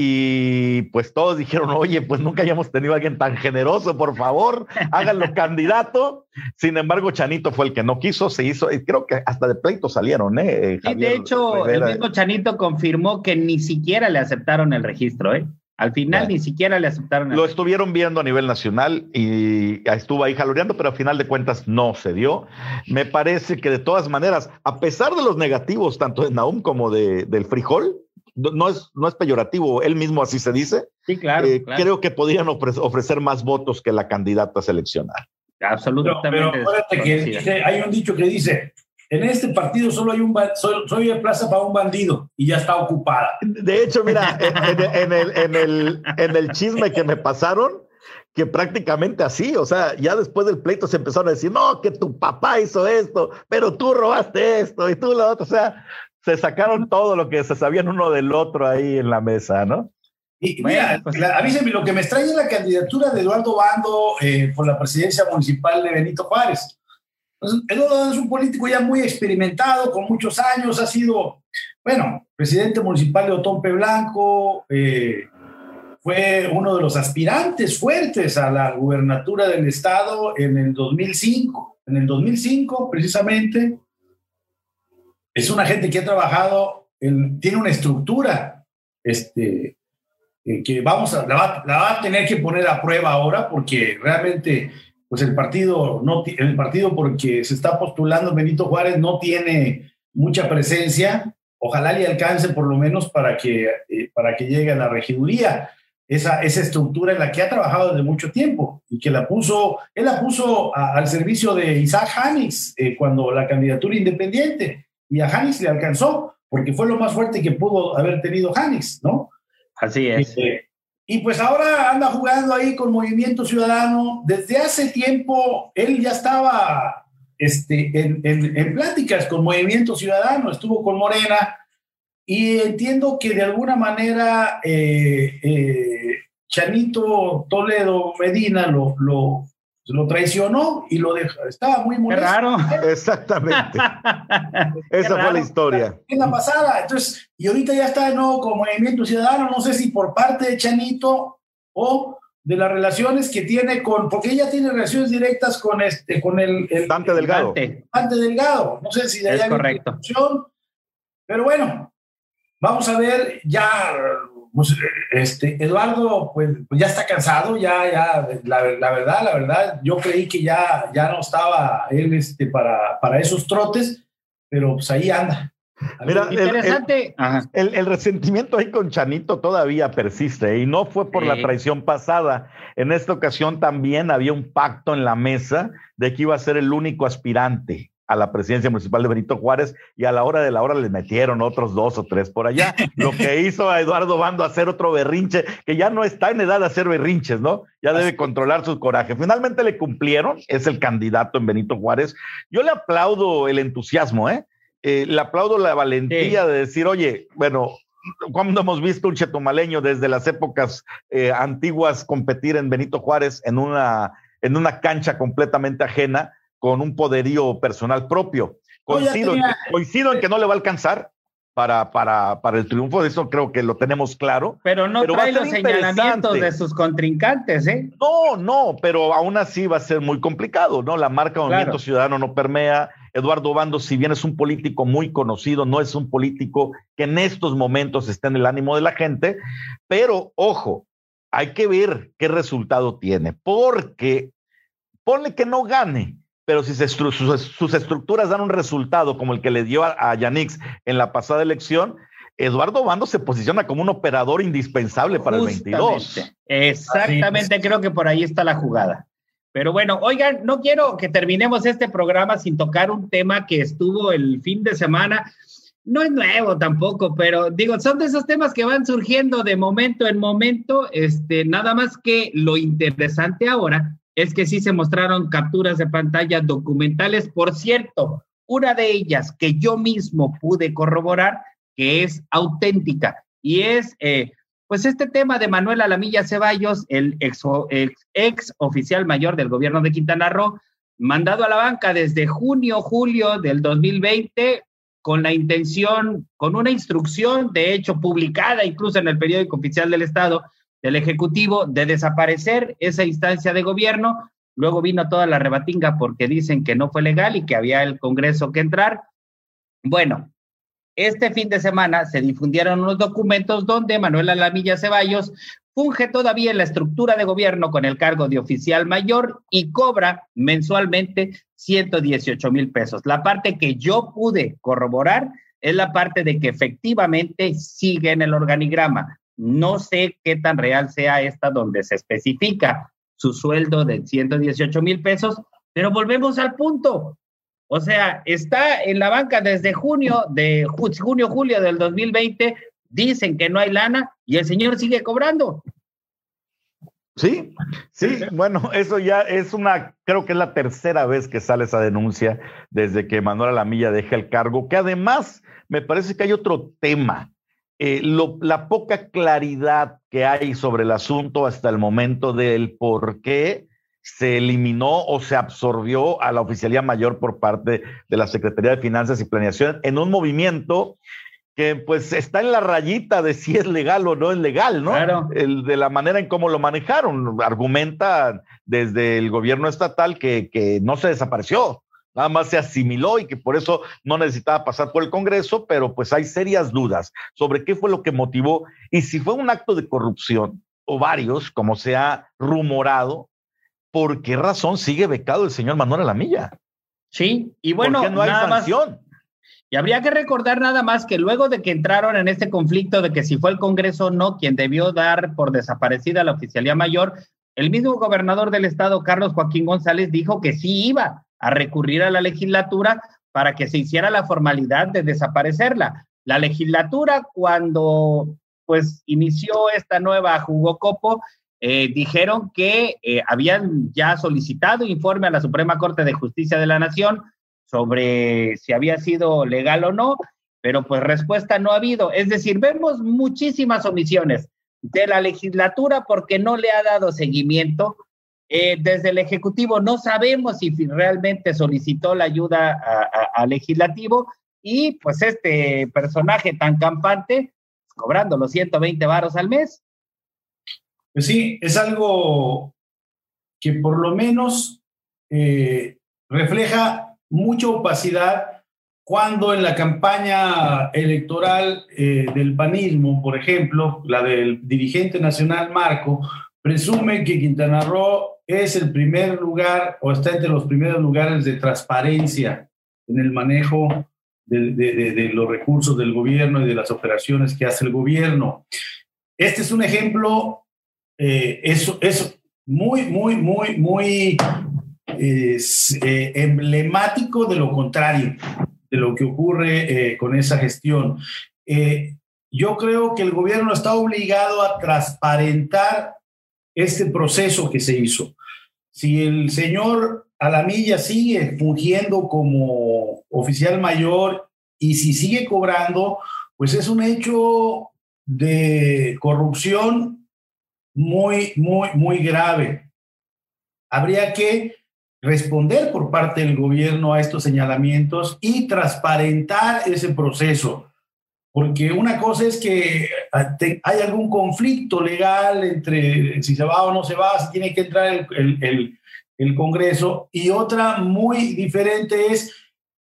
Y pues todos dijeron, oye, pues nunca hayamos tenido a alguien tan generoso, por favor, háganlo [laughs] candidato. Sin embargo, Chanito fue el que no quiso, se hizo, y creo que hasta de pleito salieron, ¿eh? Sí, de hecho, el mismo Chanito confirmó que ni siquiera le aceptaron el registro, ¿eh? Al final ni siquiera le aceptaron. Lo estuvieron viendo a nivel nacional y estuvo ahí jaloreando, pero al final de cuentas no se dio. Me parece que de todas maneras, a pesar de los negativos tanto de Naum como de, del frijol, no es, no es peyorativo, él mismo así se dice. Sí, claro. Eh, creo que podrían ofrecer más votos que la candidata a seleccionar. Absolutamente. pero acuérdate que hay un dicho que dice, en este partido solo hay un soy, de plaza para un bandido y ya está ocupada. De hecho, mira, en, el, en, el, en el chisme que me pasaron, que prácticamente así, o sea, ya después del pleito se empezaron a decir, no, que tu papá hizo esto, pero tú robaste esto y tú lo otro, o sea, se sacaron todo lo que se sabían uno del otro ahí en la mesa, ¿no? Y mira, pues, a mí lo que me extraña es la candidatura de Eduardo Bando eh, por la presidencia municipal de Benito Juárez. Eduardo es un político ya muy experimentado, con muchos años, ha sido, bueno, presidente municipal de Otompe Blanco, eh, fue uno de los aspirantes fuertes a la gubernatura del estado en el 2005. en el 2005 precisamente. Es una gente que ha trabajado, tiene una estructura este, eh, que vamos a, la va, a tener que poner a prueba ahora porque realmente pues el partido, no, el partido porque se está postulando Benito Juárez no tiene mucha presencia. Ojalá le alcance por lo menos para que, eh, para que llegue a la regiduría esa, esa estructura en la que ha trabajado desde mucho tiempo y que la puso, él la puso al servicio de Isaac Hanix eh, cuando la candidatura independiente y a Hanix le alcanzó porque fue lo más fuerte que pudo haber tenido Hanix, ¿no? Así es. Eh, y pues ahora anda jugando ahí con Movimiento Ciudadano. Desde hace tiempo él ya estaba este, en, en, en pláticas con Movimiento Ciudadano, estuvo con Morena y entiendo que de alguna manera eh, eh, Chanito Toledo Medina lo, lo, lo, traicionó y lo dejó. Estaba muy molesto. raro. [laughs] Exactamente. [laughs] Esa fue la historia. En la pasada. Entonces, y ahorita ya está de nuevo con Movimiento Ciudadano, no sé si por parte de Chanito o de las relaciones que tiene con, porque ella tiene relaciones directas con este, con el, el Dante Delgado. Dante, Delgado. No sé si de allá es correcto. Pero bueno, Vamos a ver, ya, pues, este, Eduardo, pues, pues, ya está cansado, ya, ya, la, verdad, la verdad, yo creí que ya, ya no estaba él este, para, para esos trotes, pero pues ahí anda. Mira, interesante. El, el, resentimiento ahí con Chanito todavía persiste y no fue por la traición pasada. En esta ocasión también había un pacto en la mesa de que iba a ser el único aspirante a la presidencia municipal de Benito Juárez y a la hora de la hora le metieron otros dos o tres por allá. [laughs] Lo que hizo a Eduardo Bando hacer otro berrinche, que ya no está en edad de hacer berrinches, ¿no? Ya debe controlar su coraje. Finalmente le cumplieron, es el candidato en Benito Juárez. Yo le aplaudo el entusiasmo, ¿eh? eh le aplaudo la valentía de decir, oye, bueno, cuando hemos visto un chetumaleño desde las épocas eh, antiguas competir en Benito Juárez en una, en una cancha completamente ajena? Con un poderío personal propio. Coincido, coincido en que no le va a alcanzar para, para, para, el triunfo, de eso creo que lo tenemos claro. Pero no trae los señalamientos de sus contrincantes, ¿eh? No, no, pero aún así va a ser muy complicado, ¿no? La marca Movimiento Ciudadano no permea. Eduardo Bando, si bien es un político muy conocido, no es un político que en estos momentos está en el ánimo de la gente, pero ojo, hay que ver qué resultado tiene, porque ponle que no gane, pero si sus, estructuras dan un resultado como el que le dio a, Yanix en la pasada elección, Eduardo Bando se posiciona como un operador indispensable para el 22. Exactamente, creo que por ahí está la jugada. Pero bueno, oigan, no quiero que terminemos este programa sin tocar un tema que estuvo el fin de semana. No es nuevo tampoco, pero digo, son de esos temas que van surgiendo de momento en momento. Este, nada más que lo interesante ahora es que sí se mostraron capturas de pantalla documentales. Por cierto, una de ellas que yo mismo pude corroborar, que es auténtica, y es eh, pues este tema de Manuel Alamilla Ceballos, el ex, ex, oficial mayor del gobierno de Quintana Roo, mandado a la banca desde junio, julio del 2020, con la intención, con una instrucción, de hecho, publicada incluso en el periódico oficial del Estado, del Ejecutivo de desaparecer esa instancia de gobierno. Luego vino toda la rebatinga porque dicen que no fue legal y que había el Congreso que entrar. Bueno, este fin de semana se difundieron unos documentos donde Manuel Alamilla Ceballos funge todavía en la estructura de gobierno con el cargo de oficial mayor y cobra mensualmente 118 mil pesos. La parte que yo pude corroborar es la parte de que efectivamente sigue en el organigrama. No sé qué tan real sea esta donde se especifica su sueldo de 118 mil pesos, pero volvemos al punto. O sea, está en la banca desde junio, de junio, julio del 2020, dicen que no hay lana y el señor sigue cobrando. Sí, sí, bueno, eso ya es una, creo que es la tercera vez que sale esa denuncia desde que Manuel Alamilla deja el cargo, que además me parece que hay otro tema eh, la poca claridad que hay sobre el asunto hasta el momento del por qué se eliminó o se absorbió a la oficialía mayor por parte de la Secretaría de Finanzas y Planeación en un movimiento que pues está en la rayita de si es legal o no es legal, ¿no? Claro. El, de la manera en cómo lo manejaron. Argumenta desde el gobierno estatal que, que no se desapareció, nada más se asimiló y que por eso no necesitaba pasar por el Congreso, pero pues hay serias dudas sobre qué fue lo que motivó y si fue un acto de corrupción o varios, como se ha rumorado, ¿por qué razón sigue becado el señor Manuel Alamilla? Sí, y bueno, ¿Por qué no hay nada más-? Y habría que recordar nada más que luego de que entraron en este conflicto de que si fue el Congreso o no quien debió dar por desaparecida la oficialía mayor, el mismo gobernador del estado, Carlos Joaquín González, dijo que sí iba a recurrir a la legislatura para que se hiciera la formalidad de desaparecerla. La legislatura, cuando pues inició esta nueva jugocopo, eh, dijeron que eh, habían ya solicitado informe a la Suprema Corte de Justicia de la Nación sobre si había sido legal o no, pero pues respuesta no ha habido. Es decir, vemos muchísimas omisiones de la legislatura porque no le ha dado seguimiento. Eh, desde el Ejecutivo no sabemos si realmente solicitó la ayuda al legislativo y pues este personaje tan campante cobrando los 120 varos al mes. Pues sí, es algo que por lo menos eh, refleja mucha opacidad cuando en la campaña electoral eh, del panismo, por ejemplo, la del dirigente nacional Marco, presume que Quintana Roo es el primer lugar o está entre los primeros lugares de transparencia en el manejo de, los recursos del gobierno y de las operaciones que hace el gobierno. Este es un ejemplo, eh, es, es muy, muy, muy, muy eh, emblemático de lo contrario, de lo que ocurre eh, con esa gestión. Eh, yo creo que el gobierno está obligado a transparentar este proceso que se hizo. Si el señor Alamilla sigue fungiendo como oficial mayor y si sigue cobrando, pues es un hecho de corrupción muy, muy, muy grave. Habría que responder por parte del gobierno a estos señalamientos y transparentar ese proceso. Porque una cosa es que hay algún conflicto legal entre si se va o no se va, si tiene que entrar el, el, el, el Congreso, y otra muy diferente es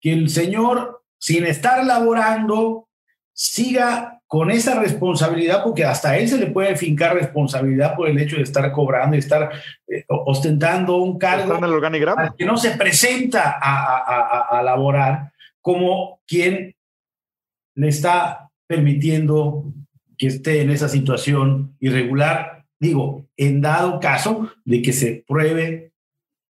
que el señor, sin estar laborando, siga con esa responsabilidad, porque hasta él se le puede fincar responsabilidad por el hecho de estar cobrando y estar eh, ostentando un cargo en el organigrama. que no se presenta a, a, a, a, laborar como quien le está permitiendo que esté en esa situación irregular, digo, en dado caso de que se pruebe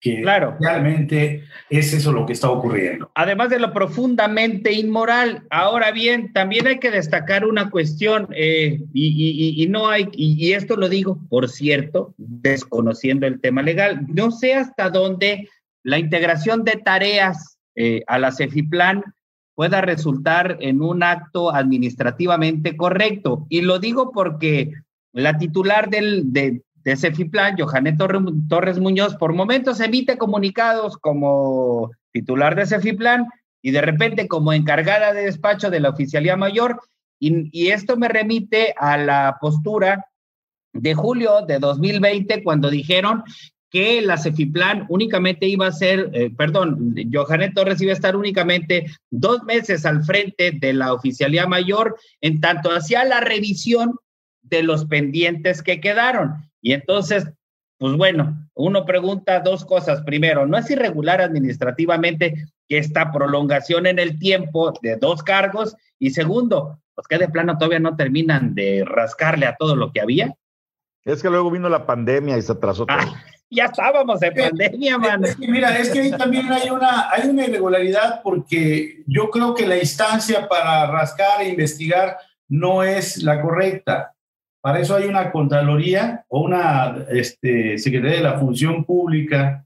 que claro. realmente es eso lo que está ocurriendo. Además de lo profundamente inmoral. Ahora bien, también hay que destacar una cuestión, eh, y, y, y, no hay, y, y, esto lo digo, por cierto, desconociendo el tema legal, no sé hasta dónde la integración de tareas eh, a la CEFIPLAN pueda resultar en un acto administrativamente correcto. Y lo digo porque la titular del, de, de Cefiplan, Johanet Torres Muñoz, por momentos emite comunicados como titular de Cefiplan y de repente como encargada de despacho de la Oficialía Mayor, y, y, esto me remite a la postura de julio de 2020, cuando dijeron que la Cefiplan únicamente iba a ser, eh, perdón, Johanet Torres iba a estar únicamente dos meses al frente de la Oficialía Mayor, en tanto hacía la revisión de los pendientes que quedaron. Y entonces, pues bueno, uno pregunta dos cosas. Primero, ¿no es irregular administrativamente esta prolongación en el tiempo de dos cargos? Y segundo, pues que de plano todavía no terminan de rascarle a todo lo que había. Es que luego vino la pandemia y se atrasó todo. Ah, ya estábamos en pandemia, man. Es que, mira, es que ahí también hay una, hay una irregularidad porque yo creo que la instancia para rascar e investigar no es la correcta. Para eso hay una Contraloría o una este, Secretaría de la Función Pública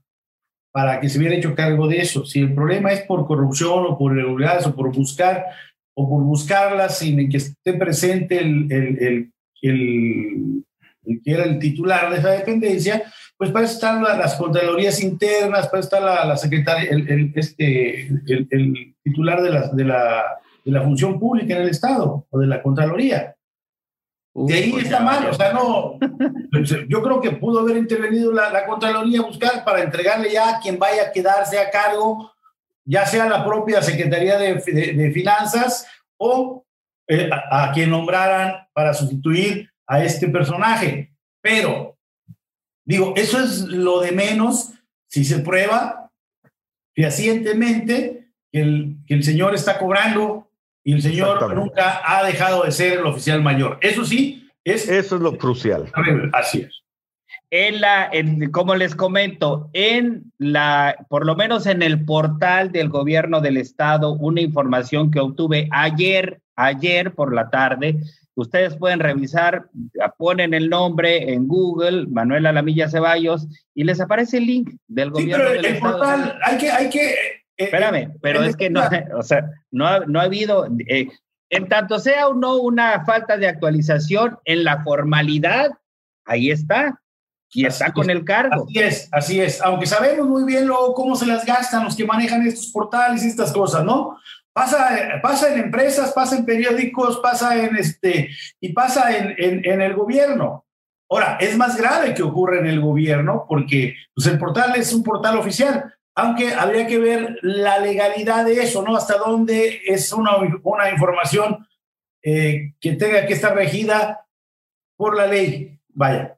para que se hubiera hecho cargo de eso. Si el problema es por corrupción o por irregularidades o por buscar o por buscarlas sin que esté presente el, el, el que era el titular de esa dependencia, pues para eso están las Contralorías internas, para está la, la secretaria, el, el, este, el, el titular de la, de la de la función pública en el Estado o de la Contraloría. de ahí está mal, o sea, no. Yo creo que pudo haber intervenido la, Contraloría a buscar para entregarle ya a quien vaya a quedarse a cargo, ya sea la propia Secretaría de, Finanzas o eh, a, quien nombraran para sustituir a este personaje. Pero, digo, eso es lo de menos si se prueba fehacientemente que el, que el señor está cobrando y el señor nunca ha dejado de ser el oficial mayor. Eso sí, es... Eso es lo crucial. Así es. En la, como les comento, en la, por lo menos en el portal del gobierno del estado, una información que obtuve ayer, ayer por la tarde, ustedes pueden revisar, ponen el nombre en Google, Manuel Alamilla Ceballos, y les aparece el link del gobierno del el estado. Portal, hay que, hay que eh, Espérame, pero es que no, o sea, no, ha, no ha habido, eh, en tanto sea o no una falta de actualización en la formalidad, ahí está, y está con el cargo. Así es, así es, aunque sabemos muy bien luego cómo se las gastan los que manejan estos portales y estas cosas, ¿no? Pasa, pasa en empresas, pasa en periódicos, pasa en este, y pasa en, en, el gobierno. Ahora, es más grave que ocurra en el gobierno porque pues, el portal es un portal oficial, aunque habría que ver la legalidad de eso, ¿no? Hasta dónde es una, una información eh, que tenga que estar regida por la ley. Vaya.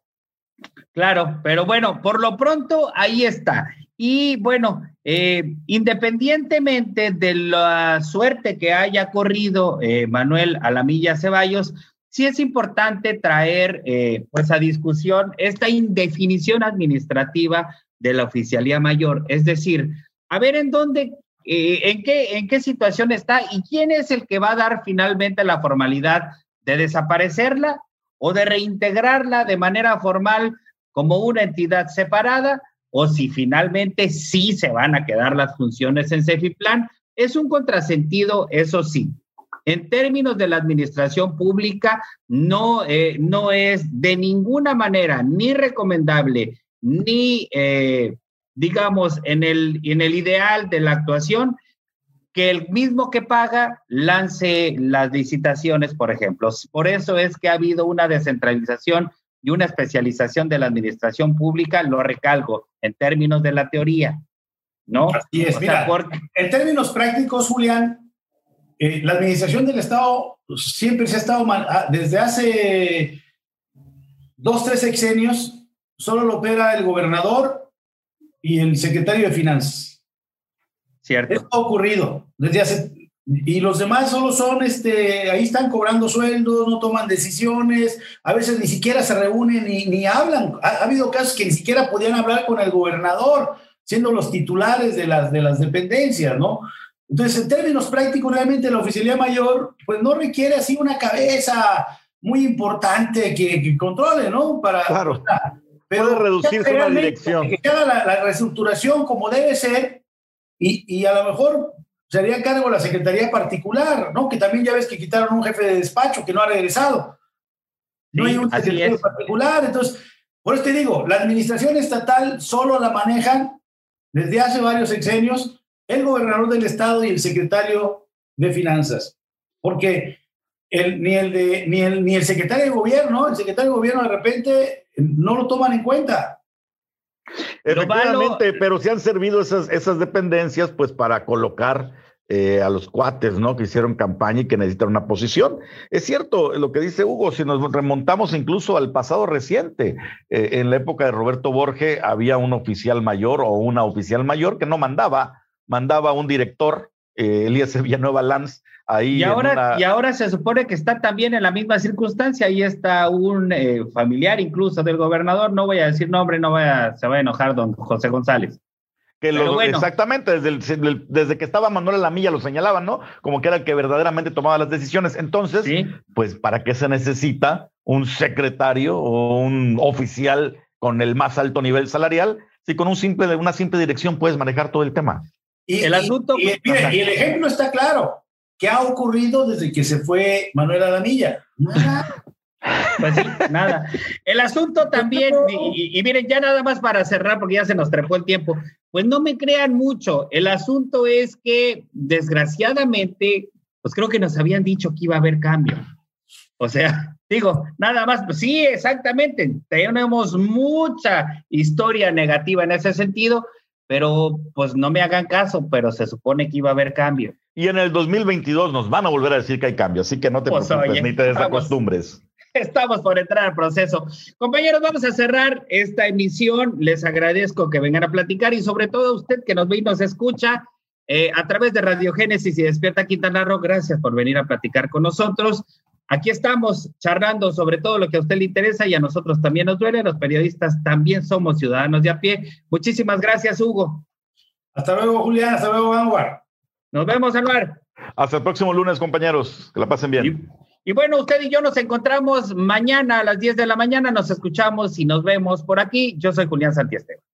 Claro, pero bueno, por lo pronto ahí está. Y bueno, eh, independientemente de la suerte que haya corrido eh, Manuel Alamilla Ceballos, sí es importante traer pues a discusión esta indefinición administrativa de la oficialía mayor. Es decir, a ver en dónde, eh, en, qué, en qué situación está y quién es el que va a dar finalmente la formalidad de desaparecerla o de reintegrarla de manera formal como una entidad separada o si finalmente sí se van a quedar las funciones en Cefiplan. Es un contrasentido, eso sí. En términos de la administración pública, no, eh, no es de ninguna manera ni recomendable ni, eh, digamos, en el, en el ideal de la actuación, que el mismo que paga lance las licitaciones, por ejemplo. Por eso es que ha habido una descentralización y una especialización de la administración pública, lo recalco, en términos de la teoría, ¿no? Así es, mira, en términos prácticos, Julián, eh, la administración del Estado siempre se ha estado, ah, desde hace dos, tres sexenios, solo lo opera el gobernador y el secretario de Finanzas. Cierto. Esto ha ocurrido desde hace... Y los demás solo son, este, ahí están cobrando sueldos, no toman decisiones, a veces ni siquiera se reúnen ni, ni hablan. Ha, habido casos que ni siquiera podían hablar con el gobernador, siendo los titulares de las, de las dependencias, ¿no? Entonces, en términos prácticos, realmente la oficialía mayor, pues no requiere así una cabeza muy importante que, que controle, ¿no? Para, claro. Pero puede reducirse una dirección. Que haga la, reestructuración como debe ser y, y, a lo mejor sería cargo la Secretaría Particular, ¿no? Que también ya ves que quitaron un jefe de despacho que no ha regresado. No hay un secretario particular. Entonces, por eso te digo, la administración estatal solo la manejan desde hace varios sexenios el gobernador del estado y el secretario de finanzas. Porque el, ni, el de, ni, el, ni el secretario de gobierno, el secretario de gobierno de repente no lo toman en cuenta. Efectivamente, pero se han servido esas, esas dependencias pues para colocar eh, a los cuates, ¿no? Que hicieron campaña y que necesitan una posición. Es cierto lo que dice Hugo, si nos remontamos incluso al pasado reciente, eh, en la época de Roberto Borge había un oficial mayor o una oficial mayor que no mandaba, mandaba un director, eh, Elías Villanueva Lanz, y ahora, y ahora se supone que está también en la misma circunstancia. Ahí está un familiar incluso del gobernador. No voy a decir nombre, no vaya, se va a enojar don José González. Que lo, Exactamente, desde, desde que estaba Manuel Lamilla lo señalaban, ¿no? Como que era el que verdaderamente tomaba las decisiones. Entonces, pues, ¿para qué se necesita un secretario o un oficial con el más alto nivel salarial si con un simple, una simple dirección puedes manejar todo el tema? Y el asunto. y el ejemplo está claro. ¿Qué ha ocurrido desde que se fue Manuel Alamilla? Nada. Pues sí, nada. El asunto también, y, miren, ya nada más para cerrar, porque ya se nos trepó el tiempo, pues no me crean mucho. El asunto es que, desgraciadamente, pues creo que nos habían dicho que iba a haber cambio. O sea, [laughs] digo, nada más, pues sí, exactamente, tenemos mucha historia negativa en ese sentido, pero pues no me hagan caso, pero se supone que iba a haber cambio. Y en el 2022 nos van a volver a decir que hay cambio, así que no te pues, preocupes ni te desacostumbres. Estamos por entrar al proceso. Compañeros, vamos a cerrar esta emisión. Les agradezco que vengan a platicar y sobre todo a usted que nos ve y nos escucha eh, a través de Radio Génesis y Despierta Quintana Roo. Gracias por venir a platicar con nosotros. Aquí estamos charlando sobre todo lo que a usted le interesa y a nosotros también nos duele. Los periodistas también somos ciudadanos de a pie. Muchísimas gracias, Hugo. Hasta luego, Julián. Hasta luego, Anwar. Nos vemos, Anuar. Hasta el próximo lunes, compañeros. Que la pasen bien. Y, y, bueno, usted y yo nos encontramos mañana a las 10 de la mañana. Nos escuchamos y nos vemos por aquí. Yo soy Julián Santiago.